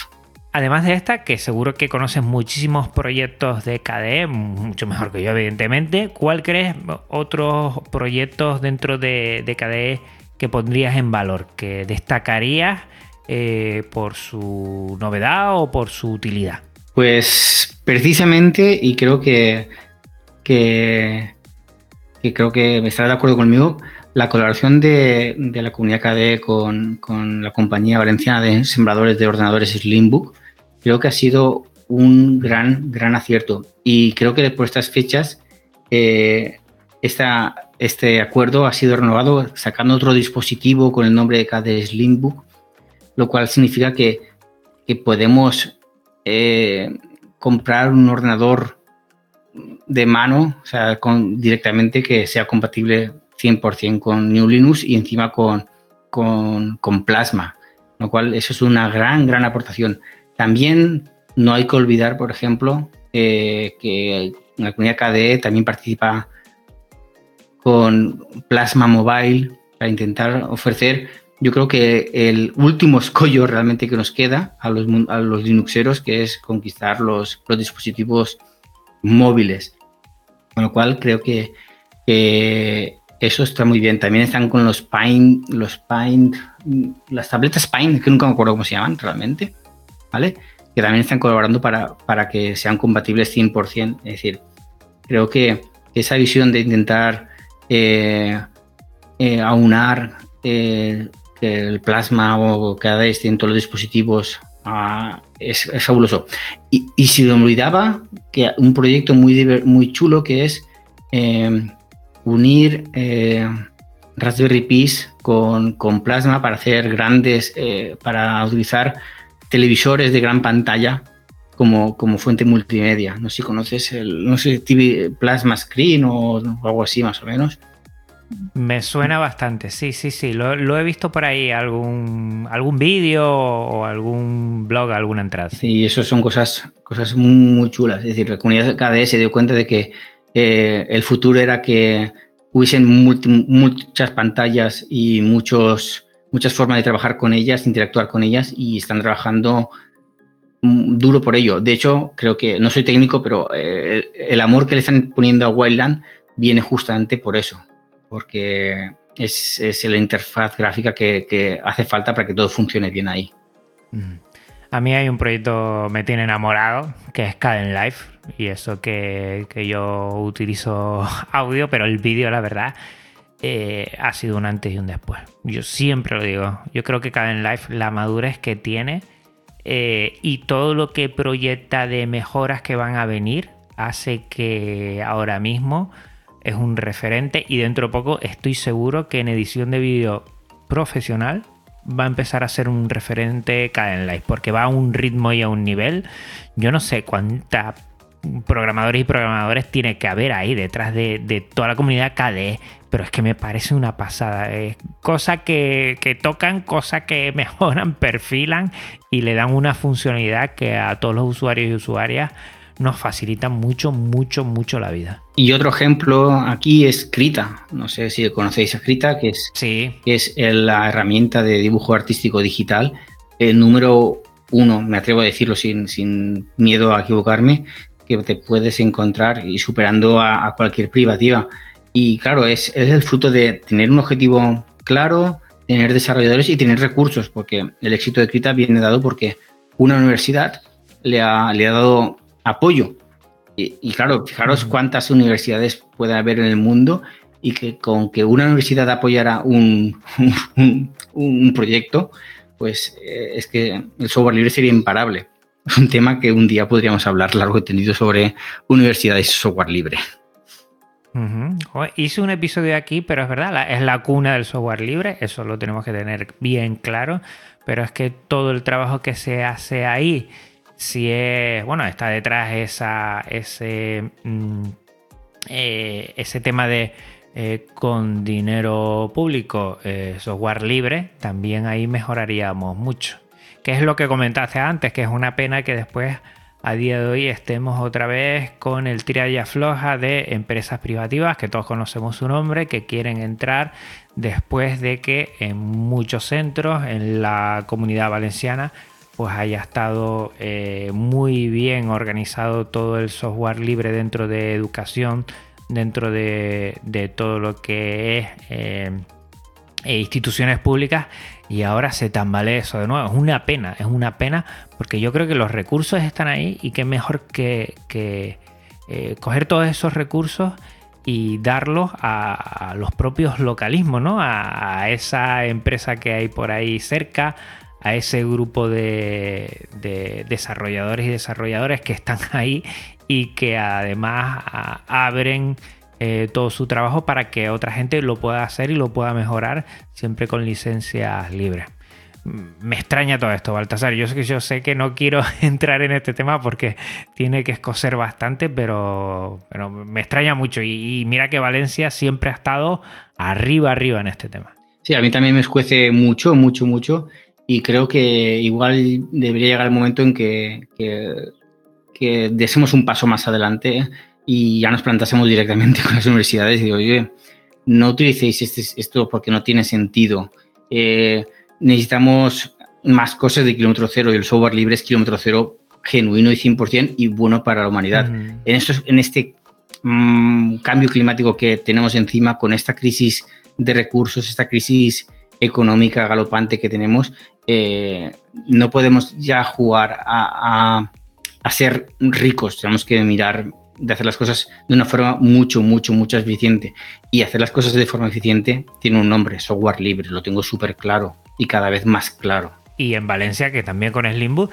Además de esta, que seguro que conoces muchísimos proyectos de KDE, mucho mejor que yo, evidentemente. ¿Cuál crees otros proyectos dentro de, de KDE que pondrías en valor, que destacarías eh, por su novedad o por su utilidad? Pues precisamente, y creo que, creo que me estará de acuerdo conmigo, la colaboración de, la comunidad KDE con, la compañía valenciana de sembradores de ordenadores Slimbook, creo que ha sido un gran, gran acierto. Y creo que por estas fechas eh, esta, este acuerdo ha sido renovado sacando otro dispositivo con el nombre de KDE Slimbook, lo cual significa que, podemos eh, comprar un ordenador de mano, o sea, con, directamente que sea compatible 100% con New Linux y encima con, con, Plasma, lo cual eso es una gran, gran aportación. También no hay que olvidar, por ejemplo, eh, que la comunidad KDE también participa con Plasma Mobile para intentar ofrecer, yo creo que el último escollo realmente que nos queda a los, a los Linuxeros, que es conquistar los, los dispositivos móviles. Con lo cual creo que, eso está muy bien. También están con los Pine, los Pine, las tabletas Pine, que nunca me acuerdo cómo se llaman realmente, ¿vale? Que también están colaborando para, para que sean compatibles 100%. Es decir, creo que esa visión de intentar eh, eh, aunar eh, el plasma o cada todos los dispositivos ah, es, fabuloso. Y, si me olvidaba, que un proyecto muy, muy chulo que es unir Raspberry Pi con, con, plasma para hacer grandes, para utilizar televisores de gran pantalla como, como fuente multimedia. No sé si conoces el, no sé, TV Plasma Screen o algo así más o menos. Me suena bastante, sí, sí, sí. Lo, he visto por ahí, algún, algún vídeo o algún blog, alguna entrada. Sí, eso son cosas, cosas muy, chulas. Es decir, la comunidad KDE se dio cuenta de que eh, el futuro era que hubiesen muchas pantallas y muchos, muchas formas de trabajar con ellas, interactuar con ellas y están trabajando mm, duro por ello. De hecho, creo que no soy técnico, pero eh, el amor que le están poniendo a Wildland viene justamente por eso, porque es, es la interfaz gráfica que, hace falta para que todo funcione bien ahí. A mí hay un proyecto me tiene enamorado, que es Caden Life, y eso que, yo utilizo audio, pero el vídeo, la verdad, eh, ha sido un antes y un después. Yo siempre lo digo. Yo creo que Caden Life, la madurez que tiene eh, y todo lo que proyecta de mejoras que van a venir, hace que ahora mismo es un referente y dentro de poco estoy seguro que en edición de vídeo profesional va a empezar a ser un referente Life porque va a un ritmo y a un nivel. Yo no sé cuánta programadores y programadores tiene que haber ahí detrás de, toda la comunidad KDE, pero es que me parece una pasada. Es cosa que, que tocan, cosa que mejoran, perfilan y le dan una funcionalidad que a todos los usuarios y usuarias nos facilita mucho, mucho, mucho la vida. Y otro ejemplo aquí es Krita. No sé si conocéis a Krita, que es, sí. que es la herramienta de dibujo artístico digital. El número uno, me atrevo a decirlo sin, sin miedo a equivocarme, que te puedes encontrar y superando a, cualquier privativa. Y claro, es, es, el fruto de tener un objetivo claro, tener desarrolladores y tener recursos, porque el éxito de Krita viene dado porque una universidad le ha, le ha dado apoyo. Y, claro, fijaros cuántas universidades puede haber en el mundo y que con que una universidad apoyara un, un, proyecto, pues eh, es que el software libre sería imparable. Es un tema que un día podríamos hablar largo y tendido sobre universidades y software libre. Hice un episodio aquí, pero es verdad, es la cuna del software libre, eso lo tenemos que tener bien claro, pero es que todo el trabajo que se hace ahí si es, bueno, está detrás esa, ese, mm, eh, ese tema de eh, con dinero público, eh, software libre, también ahí mejoraríamos mucho. Que es lo que comentaste antes, que es una pena que después a día de hoy estemos otra vez con el tira floja de empresas privativas, que todos conocemos su nombre, que quieren entrar después de que en muchos centros en la comunidad valenciana pues haya estado eh, muy bien organizado todo el software libre dentro de educación, dentro de, todo lo que es eh, e instituciones públicas y ahora se tambalee eso de nuevo. Es una pena, es una pena porque yo creo que los recursos están ahí y que mejor que, eh, coger todos esos recursos y darlos a, los propios localismos, ¿no? a, esa empresa que hay por ahí cerca, a ese grupo de, desarrolladores y desarrolladores que están ahí y que además abren eh, todo su trabajo para que otra gente lo pueda hacer y lo pueda mejorar siempre con licencias libres. Mm, me extraña todo esto, Baltasar. Yo sé que yo sé que no quiero entrar en este tema porque tiene que escocer bastante, pero, pero me extraña mucho. Y, y mira que Valencia siempre ha estado arriba, arriba en este tema. Sí, a mí también me escuece mucho, mucho, mucho y creo que igual debería llegar el momento en que, que, desemos un paso más adelante y ya nos plantásemos directamente con las universidades y digo, oye, no utilicéis este, esto porque no tiene sentido. Eh, necesitamos más cosas de kilómetro cero y el software libre es kilómetro cero genuino y 100% y bueno para la humanidad. En, esto, en este mm, cambio climático que tenemos encima, con esta crisis de recursos, esta crisis económica galopante que tenemos, eh, no podemos ya jugar a, ser ricos, tenemos que mirar de hacer las cosas de una forma mucho, mucho, mucho eficiente. Y hacer las cosas de forma eficiente tiene un nombre, software libre, lo tengo súper claro y cada vez más claro. Y en Valencia, que también con Slimbook,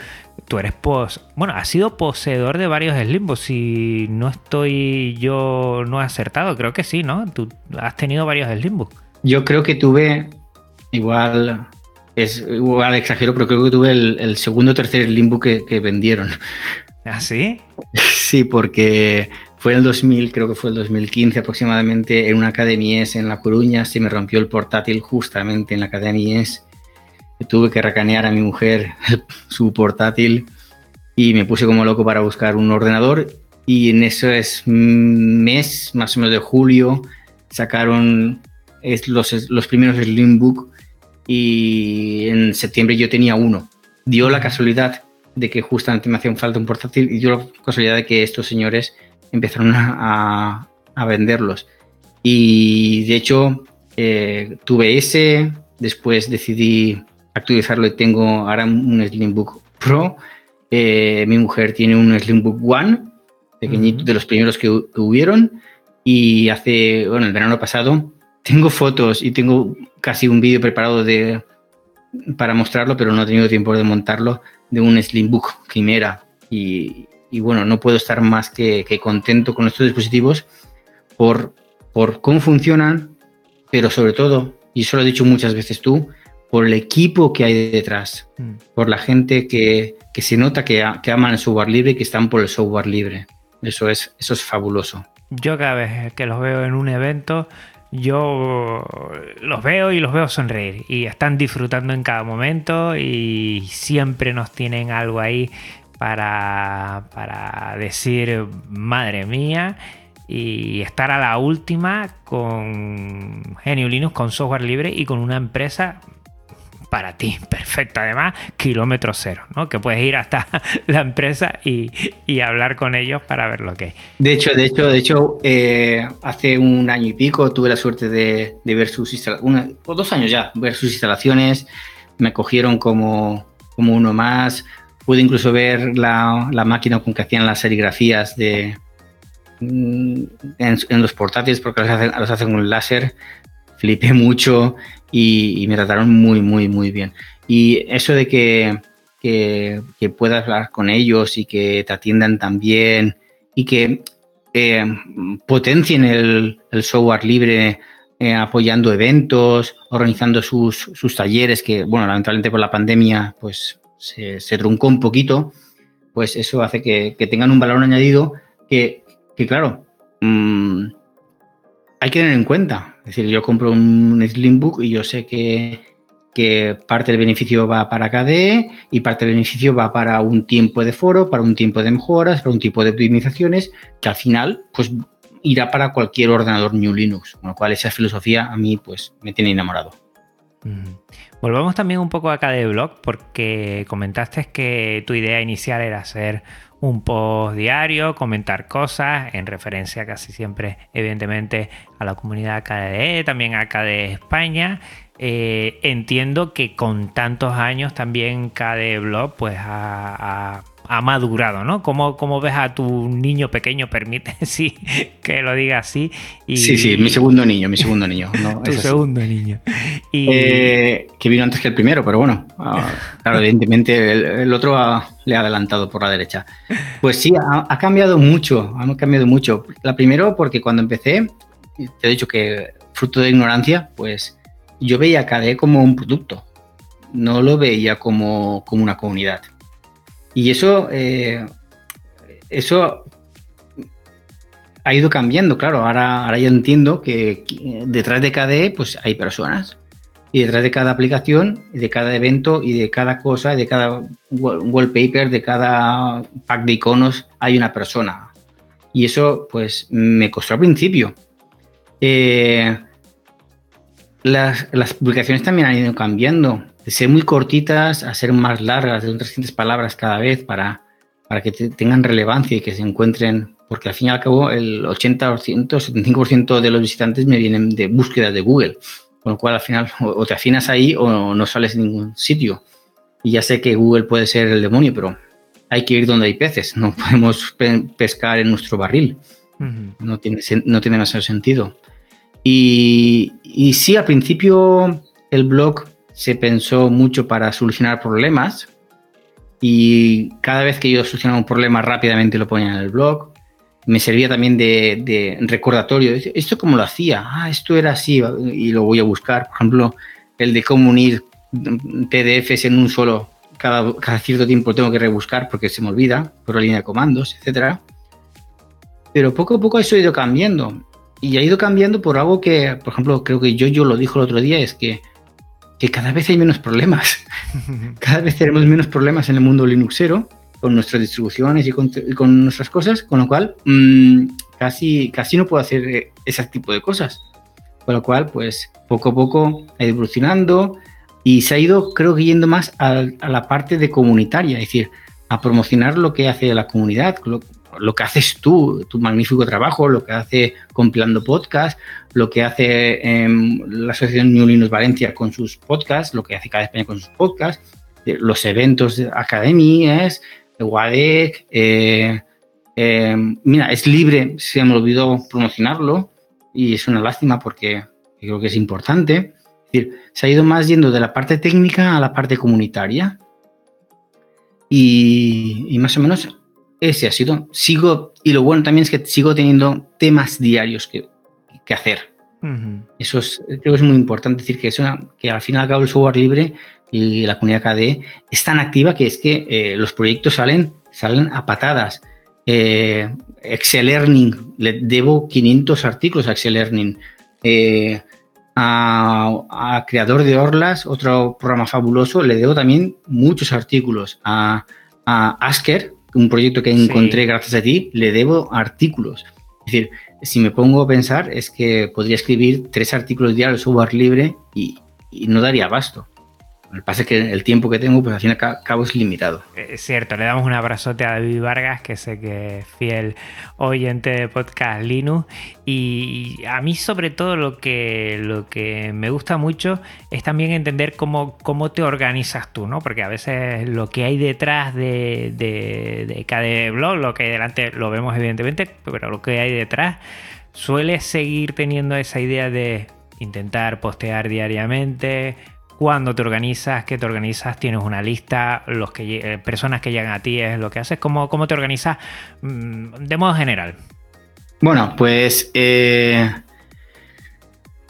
tú eres pos. Bueno, has sido poseedor de varios Slimbooks. Si no estoy yo no he acertado, creo que sí, ¿no? Tú has tenido varios Slimbooks. Yo creo que tuve igual es igual exagero, pero creo que tuve el, segundo o tercer limbo que, vendieron. ¿Ah, sí? Sí, porque fue el 2000, creo que fue el 2015 aproximadamente, en una academia en La Coruña, se me rompió el portátil justamente en la academia Tuve que racanear a mi mujer su portátil y me puse como loco para buscar un ordenador y en ese mes, más o menos de julio, sacaron los, los primeros Slimbook y en septiembre yo tenía uno. Dio la casualidad de que justamente me hacía falta un portátil y dio la casualidad de que estos señores empezaron a, venderlos. Y de hecho eh, tuve ese, después decidí actualizarlo y tengo ahora un Slimbook Pro. Eh, mi mujer tiene un Slimbook One, pequeñito, de los primeros que, que, hubieron. Y hace, bueno, el verano pasado, tengo fotos y tengo casi un vídeo preparado de, para mostrarlo, pero no he tenido tiempo de montarlo, de un Slimbook Quimera. Y, y bueno, no puedo estar más que, contento con estos dispositivos por, por cómo funcionan, pero sobre todo, y eso lo has dicho muchas veces tú, por el equipo que hay detrás, mm. por la gente que, se nota que, que, aman el software libre y que están por el software libre. Eso es, eso es fabuloso. Yo cada vez que los veo en un evento, yo los veo y los veo sonreír y están disfrutando en cada momento y siempre nos tienen algo ahí para, para decir, madre mía, y estar a la última con Genio Linux, con software libre y con una empresa para ti, perfecta además, kilómetro cero, ¿no? Que puedes ir hasta la empresa y, hablar con ellos para ver lo que es. De hecho, de hecho, de hecho, eh, hace un año y pico tuve la suerte de, ver sus instalaciones, o dos años ya, ver sus instalaciones, me cogieron como, como uno más, Pude incluso ver la, máquina con que hacían las serigrafías de, mm, en, los portátiles porque los hacen, los hacen con láser. Flipé mucho y, me trataron muy, muy, muy bien. Y eso de que, que, puedas hablar con ellos y que te atiendan también y que eh, potencien el, software libre eh, apoyando eventos, organizando sus, sus, talleres, que, bueno, lamentablemente por la pandemia, pues se, truncó un poquito, pues eso hace que, tengan un valor añadido que, claro, mm, hay que tener en cuenta. Es decir, yo compro un Slimbook y yo sé que, parte del beneficio va para KDE y parte del beneficio va para un tiempo de foro, para un tiempo de mejoras, para un tipo de optimizaciones, que al final, pues irá para cualquier ordenador New Linux, con lo cual esa filosofía a mí pues me tiene enamorado. Volvamos también un poco acá de blog porque comentaste que tu idea inicial era hacer un post diario, comentar cosas en referencia casi siempre, evidentemente, a la comunidad KDE, también acá de España. Eh, entiendo que con tantos años también KDE Blog pues ha madurado, ¿no? ¿Cómo, ¿Cómo, ves a tu niño pequeño, permite sí, que lo diga así? Y, sí, sí, mi segundo niño, mi segundo niño. tu segundo niño. Eh, que vino antes que el primero, pero bueno, ah, claro, evidentemente el, otro le ha adelantado por la derecha. Pues sí, ha, cambiado mucho, ha cambiado mucho. La primero porque cuando empecé, te he dicho que fruto de ignorancia, pues yo veía a KDE como un producto, no lo veía como, como una comunidad. Y eso, eh, eso ha ido cambiando, claro. Ahora, ahora ya entiendo que detrás de KDE pues hay personas. Y detrás de cada aplicación, de cada evento y de cada cosa, de cada wallpaper, de cada pack de iconos, hay una persona. Y eso, pues, me costó al principio. Eh, las, las, publicaciones también han ido cambiando de ser muy cortitas a ser más largas, de 300 palabras cada vez para, para que tengan relevancia y que se encuentren, porque al fin y al cabo el 80%, 75% de los visitantes me vienen de búsquedas de Google, con lo cual al final o te afinas ahí o no sales en ningún sitio. Y ya sé que Google puede ser el demonio, pero hay que ir donde hay peces, no podemos pescar en nuestro barril. no, tiene, no tiene demasiado sentido. Y, y sí, al principio el blog se pensó mucho para solucionar problemas y cada vez que yo solucionaba un problema rápidamente lo ponía en el blog. Me servía también de, recordatorio. ¿Esto cómo lo hacía? Ah, esto era así y lo voy a buscar. Por ejemplo, el de cómo unir PDFs en un solo cada, cierto tiempo tengo que rebuscar porque se me olvida por la línea de comandos, etcétera. Pero poco a poco eso ha ido cambiando. Y ha ido cambiando por algo que, por ejemplo, creo que yo, yo lo dijo el otro día, es que, que cada vez hay menos problemas. cada vez tenemos menos problemas en el mundo Linuxero con nuestras distribuciones y con, con nuestras cosas, con lo cual mmm, casi, casi no puedo hacer eh, ese tipo de cosas. Con lo cual, pues poco a poco ha ido evolucionando y se ha ido, creo que, yendo más a, a la parte de comunitaria, es decir, a promocionar lo que hace la comunidad, lo, lo que haces tú, tu magnífico trabajo, lo que hace compilando podcast, lo que hace eh, la Asociación New Linux Valencia con sus podcasts, lo que hace cada España con sus podcasts, los eventos de academias, WADEC, eh, eh, mira, es libre, se me olvidó promocionarlo y es una lástima porque creo que es importante. Es decir, se ha ido más yendo de la parte técnica a la parte comunitaria. Y más o menos ese ha sido. Sigo, y lo bueno también es que sigo teniendo temas diarios que, que hacer. Uh -huh. Eso es, creo que es muy importante decir que, eso, que al fin y al cabo el software libre y la comunidad KDE es tan activa que es que eh, los proyectos salen, salen a patadas. Eh, Excel Learning, le debo 500 artículos a Excel Learning. Eh, a, a, Creador de Orlas, otro programa fabuloso, le debo también muchos artículos. A, a Asker, un proyecto que encontré sí. gracias a ti, le debo artículos. Es decir, si me pongo a pensar, es que podría escribir tres artículos diarios software libre y, y no daría abasto. Lo que es que el tiempo que tengo, pues al fin y al cabo es limitado. Es cierto, le damos un abrazote a David Vargas, que sé que es fiel oyente de podcast Linux. Y a mí, sobre todo, lo que, lo que me gusta mucho es también entender cómo, cómo te organizas tú, ¿no? Porque a veces lo que hay detrás de, de, de cada blog, lo que hay delante lo vemos evidentemente, pero lo que hay detrás suele seguir teniendo esa idea de intentar postear diariamente cuando te organizas, qué te organizas, tienes una lista, los eh, personas que llegan a ti es lo que haces, cómo, te organizas mmm, de modo general. Bueno, pues eh,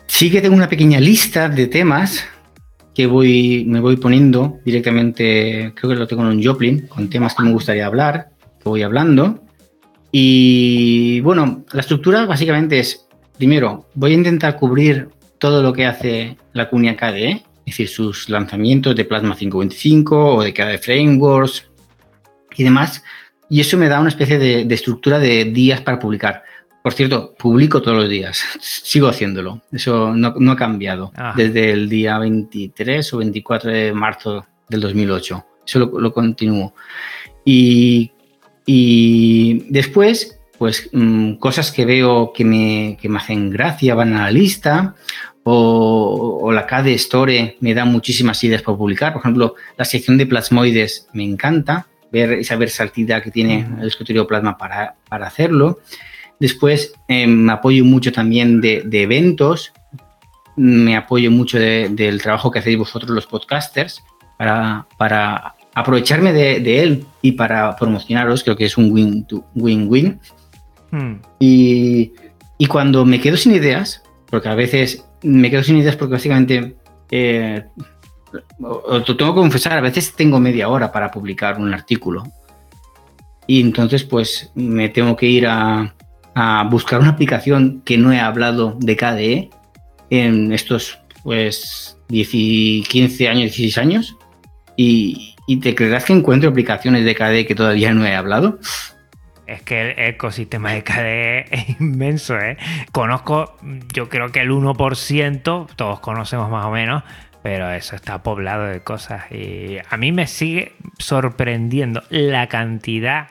sí que tengo una pequeña lista de temas que voy, me voy poniendo directamente, creo que lo tengo en un Joplin, con temas que me gustaría hablar, que voy hablando. Y bueno, la estructura básicamente es, primero, voy a intentar cubrir todo lo que hace la comunidad KDE, es decir, sus lanzamientos de Plasma 525 o de cada frameworks y demás. Y eso me da una especie de, de, estructura de días para publicar. Por cierto, publico todos los días, sigo haciéndolo. Eso no, no ha cambiado ah. desde el día 23 o 24 de marzo del 2008. Eso lo, lo continúo. Y, y, después, pues mmm, cosas que veo que me, que me hacen gracia van a la lista o, o, la KDE Store me da muchísimas ideas para publicar. Por ejemplo, la sección de plasmoides me encanta, ver esa versatilidad que tiene el escritorio Plasma para, para hacerlo. Después eh, me apoyo mucho también de, de eventos, me apoyo mucho de, del trabajo que hacéis vosotros los podcasters para, para aprovecharme de, de, él y para promocionaros, creo que es un win-win. Hmm. Y, y cuando me quedo sin ideas, porque a veces me quedo sin ideas porque básicamente eh, te tengo que confesar, a veces tengo media hora para publicar un artículo. Y entonces, pues me tengo que ir a, a buscar una aplicación que no he hablado de KDE en estos, pues, 10, 15 años, 16 años. Y, y te creerás que encuentro aplicaciones de KDE que todavía no he hablado es que el ecosistema de KDE es inmenso, ¿eh? Conozco, yo creo que el 1%, todos conocemos más o menos, pero eso está poblado de cosas. Y a mí me sigue sorprendiendo la cantidad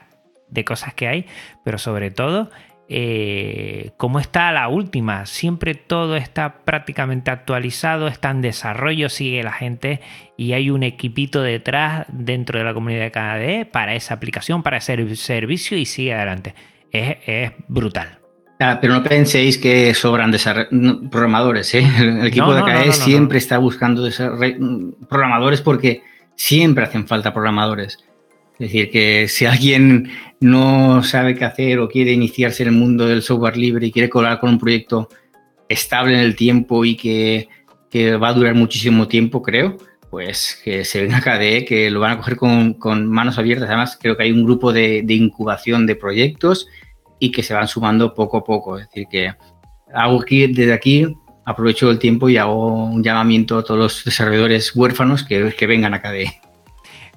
de cosas que hay, pero sobre todo eh, cómo está la última. Siempre todo está prácticamente actualizado, está en desarrollo, sigue la gente y hay un equipito detrás dentro de la comunidad de KDE para esa aplicación, para ese servicio y sigue adelante. Es, es brutal. Ah, pero no penséis que sobran programadores. ¿eh? El equipo no, de KDE no, no, siempre está buscando programadores porque siempre hacen falta programadores. Es decir, que si alguien no sabe qué hacer o quiere iniciarse en el mundo del software libre y quiere colar con un proyecto estable en el tiempo y que, que va a durar muchísimo tiempo, creo, pues que se venga a KDE, que lo van a coger con, manos abiertas. Además, creo que hay un grupo de, incubación de proyectos y que se van sumando poco a poco. Es decir, que hago aquí, desde aquí, aprovecho el tiempo y hago un llamamiento a todos los desarrolladores huérfanos que, que vengan a KDE.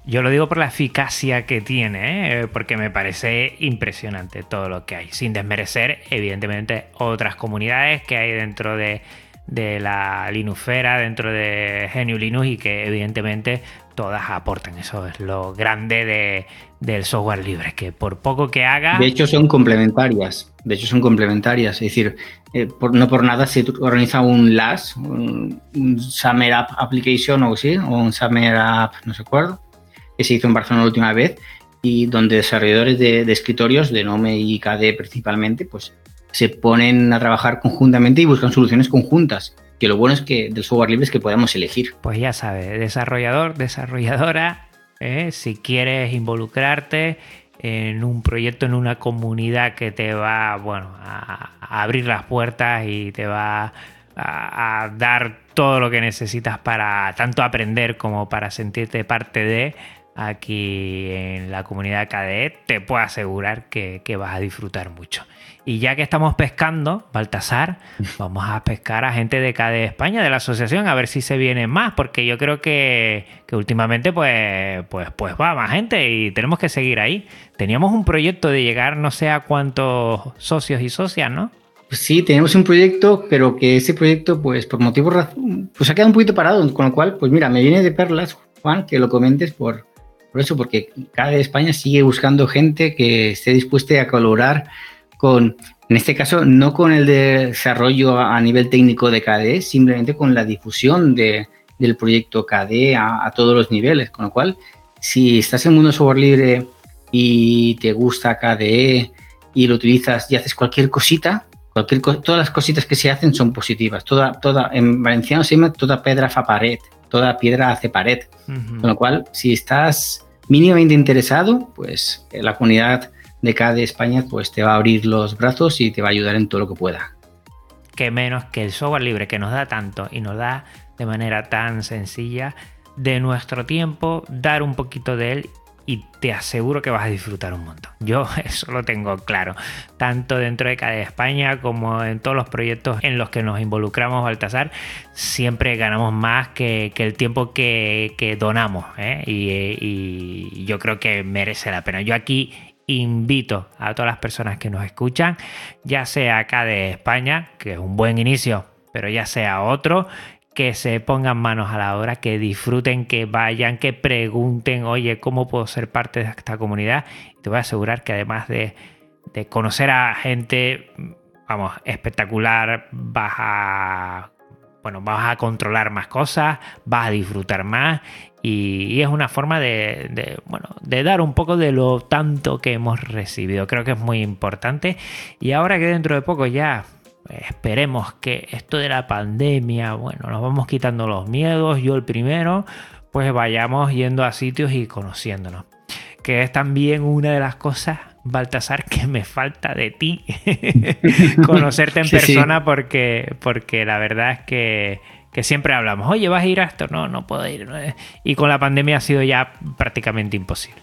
Yo lo digo por la eficacia que tiene, ¿eh? porque me parece impresionante todo lo que hay, sin desmerecer, evidentemente, otras comunidades que hay dentro de, de la Linuxfera, dentro de GNU Linux y que evidentemente todas aportan. Eso es lo grande de, del software libre, que por poco que haga... De hecho son complementarias, de hecho son complementarias, es decir, eh, no por nada se organiza un LAS, un, Summer App Application o sí, o un Summer App, no sé acuerdo, que se hizo en Barcelona la última vez y donde desarrolladores de, escritorios, de Nome y KDE principalmente, pues se ponen a trabajar conjuntamente y buscan soluciones conjuntas. Que lo bueno es que del software libre es que podemos elegir. Pues ya sabes, desarrollador, desarrolladora, ¿eh? si quieres involucrarte en un proyecto, en una comunidad que te va bueno, a, abrir las puertas y te va a, a, dar todo lo que necesitas para tanto aprender como para sentirte parte de aquí en la comunidad KDE, te puedo asegurar que, que vas a disfrutar mucho. Y ya que estamos pescando, Baltasar, vamos a pescar a gente de KDE España, de la asociación, a ver si se viene más, porque yo creo que, últimamente pues, pues, pues va más gente y tenemos que seguir ahí. Teníamos un proyecto de llegar no sé a cuántos socios y socias, ¿no? Sí, tenemos un proyecto, pero que ese proyecto, pues por motivos, pues ha quedado un poquito parado, con lo cual, pues mira, me viene de perlas, Juan, que lo comentes por, por eso, porque KDE España sigue buscando gente que esté dispuesta a colaborar con, en este caso, no con el desarrollo a nivel técnico de KDE, simplemente con la difusión de, del proyecto KDE a, todos los niveles. Con lo cual, si estás en mundo software libre y te gusta KDE y lo utilizas y haces cualquier cosita, cualquier todas las cositas que se hacen son positivas. Toda, toda, en valenciano se llama toda piedra fa pared, toda piedra hace pared. Con lo cual, si estás mínimamente interesado, pues la comunidad de cada España, pues te va a abrir los brazos y te va a ayudar en todo lo que pueda. Que menos que el software libre que nos da tanto y nos da de manera tan sencilla de nuestro tiempo, dar un poquito de él y te aseguro que vas a disfrutar un montón. Yo eso lo tengo claro, tanto dentro de cada España como en todos los proyectos en los que nos involucramos Baltasar, siempre ganamos más que, el tiempo que, donamos ¿eh? y, y, yo creo que merece la pena. Yo aquí invito a todas las personas que nos escuchan, ya sea acá de España, que es un buen inicio, pero ya sea otro, que se pongan manos a la obra, que disfruten, que vayan, que pregunten, oye, ¿cómo puedo ser parte de esta comunidad? Y te voy a asegurar que además de, de conocer a gente, vamos, espectacular, vas a bueno, vas a controlar más cosas, vas a disfrutar más y, es una forma de, bueno, de dar un poco de lo tanto que hemos recibido. Creo que es muy importante y ahora que dentro de poco ya esperemos que esto de la pandemia, bueno, nos vamos quitando los miedos, yo el primero, pues vayamos yendo a sitios y conociéndonos. Que es también una de las cosas Baltasar, que me falta de ti conocerte en persona Porque, porque la verdad es que, siempre hablamos, oye, vas a ir a esto, no, no puedo ir. Y con la pandemia ha sido ya prácticamente imposible.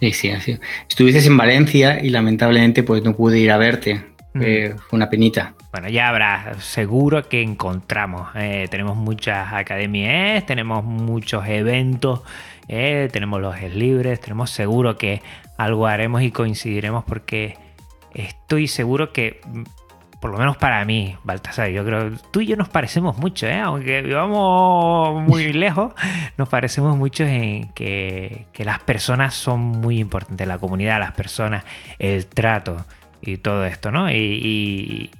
Sí, sí, así. Estuviste en Valencia y lamentablemente pues no pude ir a verte. Mm. fue una penita. Bueno, ya habrá, seguro que encontramos. Eh, tenemos muchas academias, tenemos muchos eventos, eh, tenemos los libres, tenemos seguro que algo haremos y coincidiremos porque estoy seguro que, mm, por lo menos para mí, Baltasar, yo creo que tú y yo nos parecemos mucho, ¿eh? aunque vivamos muy lejos, nos parecemos mucho en que, las personas son muy importantes, la comunidad, las personas, el trato y todo esto, ¿no? y,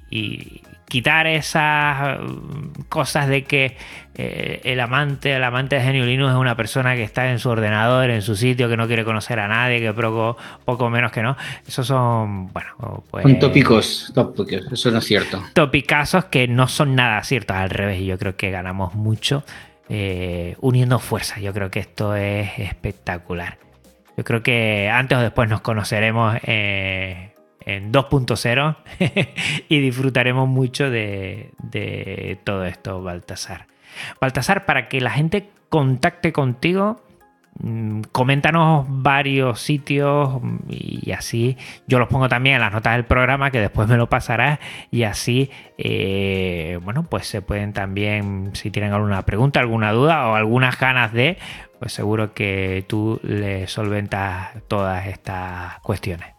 quitar esas mm, cosas de que eh, el amante, el amante de Genio Linux es una persona que está en su ordenador, en su sitio, que no quiere conocer a nadie, que poco, poco menos que no. Esos son, bueno, pues, Son tópicos, tópicos, eso no es cierto. Topicazos que no son nada ciertos, al revés, y yo creo que ganamos mucho eh, uniendo fuerzas. Yo creo que esto es espectacular. Yo creo que antes o después nos conoceremos. Eh, en 2.0 y disfrutaremos mucho de, todo esto, Baltasar. Baltasar, para que la gente contacte contigo, mm, coméntanos varios sitios y así yo los pongo también en las notas del programa que después me lo pasarás y así eh, bueno pues se pueden también si tienen alguna pregunta alguna duda o algunas ganas de pues seguro que tú le solventas todas estas cuestiones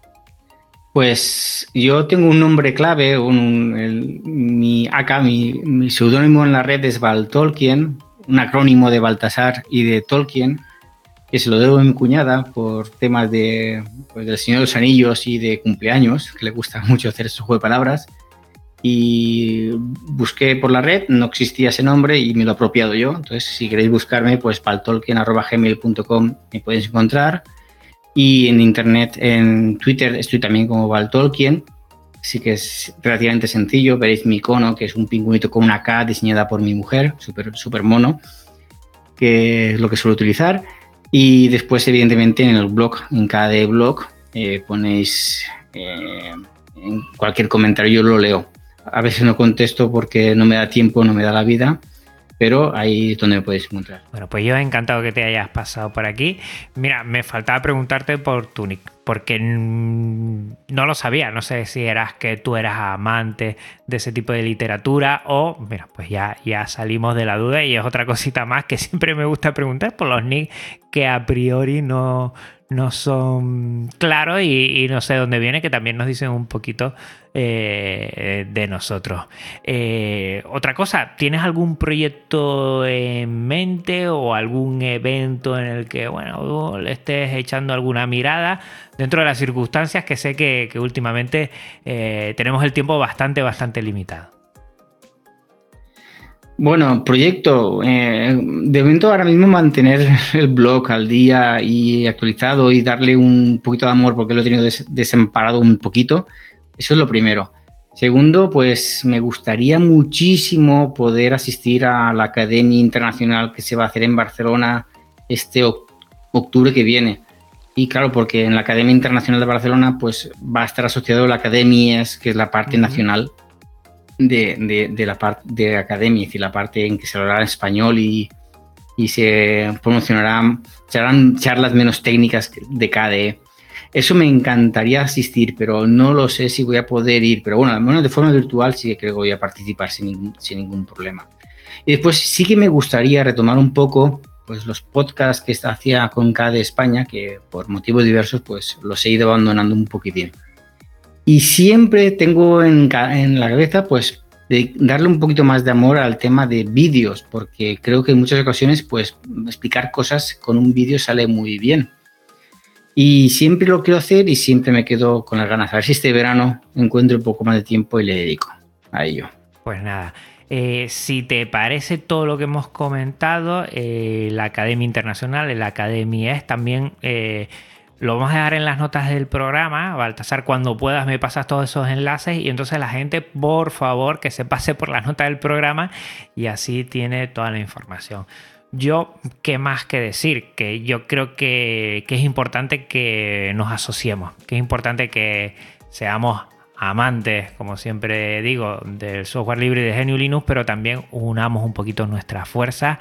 pues yo tengo un nombre clave, mi acá, mi, mi en la red es Val Tolkien, un acrónimo de Baltasar y de Tolkien, que se lo debo a mi cuñada por temas de, pues, del Señor de los Anillos y de cumpleaños, que le gusta mucho hacer su juego de palabras. Y busqué por la red, no existía ese nombre y me lo he apropiado yo. Entonces, si queréis buscarme, pues paltolkien.gmail.com me podéis encontrar. Y en internet, en Twitter, estoy también como Valtolkien. Así que es relativamente sencillo. Veréis mi icono, que es un pingüito con una K diseñada por mi mujer, súper super mono, que es lo que suelo utilizar. Y después, evidentemente, en el blog, en cada blog, eh, ponéis eh, en cualquier comentario, yo lo leo. A veces no contesto porque no me da tiempo, no me da la vida, pero ahí es donde me podéis encontrar. Bueno, pues yo encantado que te hayas pasado por aquí. Mira, me faltaba preguntarte por Tunic, porque no lo sabía, no sé si eras que tú eras amante de ese tipo de literatura o, mira, pues ya, ya salimos de la duda y es otra cosita más que siempre me gusta preguntar por los nick que a priori no, no son claros y, no sé dónde viene, que también nos dicen un poquito eh, de nosotros. Eh, otra cosa, ¿tienes algún proyecto en mente o algún evento en el que, bueno, le estés echando alguna mirada dentro de las circunstancias que sé que, últimamente eh, tenemos el tiempo bastante, bastante limitado? Bueno, proyecto. Eh, de momento ahora mismo mantener el blog al día y actualizado y darle un poquito de amor porque lo he tenido desamparado un poquito. Eso es lo primero. Segundo, pues me gustaría muchísimo poder asistir a la Academia Internacional que se va a hacer en Barcelona este octubre que viene. Y claro, porque en la Academia Internacional de Barcelona pues va a estar asociado a la Academia, que es la parte nacional de, la parte de academia, es decir, la parte en que se hablará español y, se promocionarán, se charlas menos técnicas de KDE. Eso me encantaría asistir, pero no lo sé si voy a poder ir. Pero bueno, al menos de forma virtual sí que creo que voy a participar sin ningún, sin ningún problema. Y después sí que me gustaría retomar un poco pues los podcasts que hacía con KDE España, que por motivos diversos pues los he ido abandonando un poquitín. Y siempre tengo en, la cabeza, pues, de darle un poquito más de amor al tema de vídeos, porque creo que en muchas ocasiones, pues, explicar cosas con un vídeo sale muy bien. Y siempre lo quiero hacer y siempre me quedo con las ganas. A ver si este verano encuentro un poco más de tiempo y le dedico a ello. Pues nada. Eh, si te parece todo lo que hemos comentado, eh, la Academia Internacional, la Academia es también eh, lo vamos a dejar en las notas del programa. Baltasar, cuando puedas me pasas todos esos enlaces y entonces la gente, por favor, que se pase por las notas del programa y así tiene toda la información. Yo, ¿qué más que decir? Que yo creo que, que es importante que nos asociemos, que es importante que seamos amantes, como siempre digo, del software libre de GNU Linux, pero también unamos un poquito nuestra fuerza,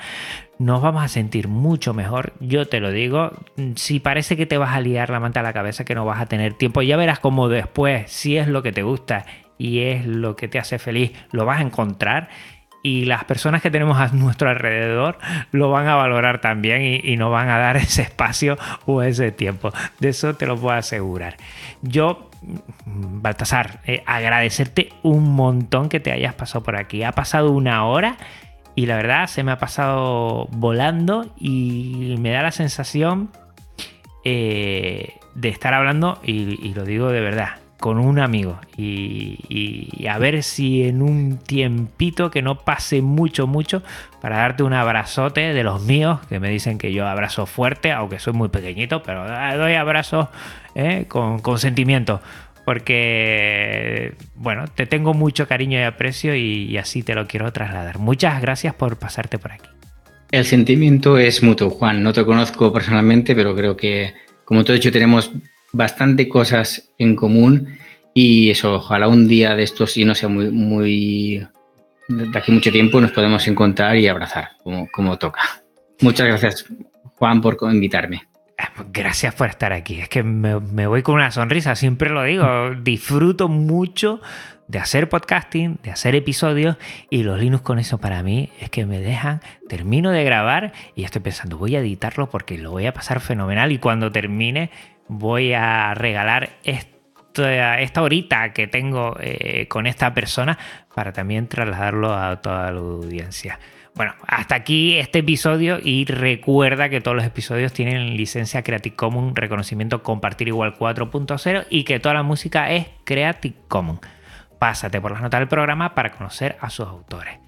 nos vamos a sentir mucho mejor, yo te lo digo, si parece que te vas a liar la manta a la cabeza, que no vas a tener tiempo, ya verás cómo después, si es lo que te gusta y es lo que te hace feliz, lo vas a encontrar y las personas que tenemos a nuestro alrededor lo van a valorar también y, y, nos van a dar ese espacio o ese tiempo. De eso te lo puedo asegurar. Yo Baltasar, eh, agradecerte un montón que te hayas pasado por aquí. Ha pasado una hora y la verdad se me ha pasado volando y me da la sensación eh, de estar hablando, y, lo digo de verdad, con un amigo. Y, a ver si en un tiempito que no pase mucho, mucho, para darte un abrazote de los míos, que me dicen que yo abrazo fuerte, aunque soy muy pequeñito, pero doy abrazos ¿eh? con, con sentimiento porque, bueno, te tengo mucho cariño y aprecio y, así te lo quiero trasladar. Muchas gracias por pasarte por aquí. El sentimiento es mutuo, Juan. No te conozco personalmente, pero creo que, como te he dicho, tenemos bastante cosas en común y eso, ojalá un día de estos, y no sea muy, muy de aquí mucho tiempo, nos podemos encontrar y abrazar, como, como toca. Muchas gracias, Juan, por invitarme. Gracias por estar aquí. Es que me, me, voy con una sonrisa, siempre lo digo. Disfruto mucho de hacer podcasting, de hacer episodios y los Linux con eso para mí es que me dejan, termino de grabar y estoy pensando, voy a editarlo porque lo voy a pasar fenomenal y cuando termine voy a regalar esta, esta horita que tengo eh, con esta persona para también trasladarlo a toda la audiencia. Bueno, hasta aquí este episodio y recuerda que todos los episodios tienen licencia Creative Commons, reconocimiento compartir igual 4.0 y que toda la música es Creative Commons. Pásate por las notas del programa para conocer a sus autores.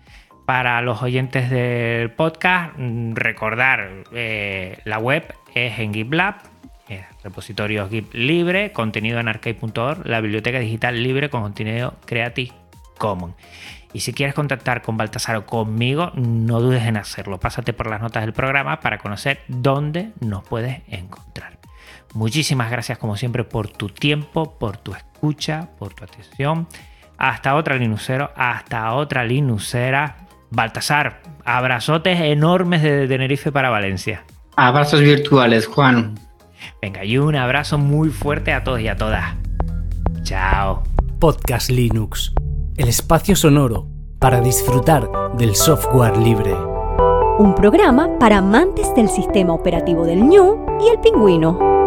Para los oyentes del podcast, mm, recordar eh, la web es en GitLab, repositorio Git libre, contenido en arcade.org, la biblioteca digital libre con contenido Creative Commons. Y si quieres contactar con Baltasar o conmigo, no dudes en hacerlo. Pásate por las notas del programa para conocer dónde nos puedes encontrar. Muchísimas gracias como siempre por tu tiempo, por tu escucha, por tu atención. Hasta otra Linucero, hasta otra Linucera. Baltasar, abrazotes enormes de Tenerife para Valencia. Abrazos virtuales, Juan. Venga, y un abrazo muy fuerte a todos y a todas. Chao. Podcast Linux el espacio sonoro para disfrutar del software libre. Un programa para amantes del sistema operativo del ñu y el pingüino.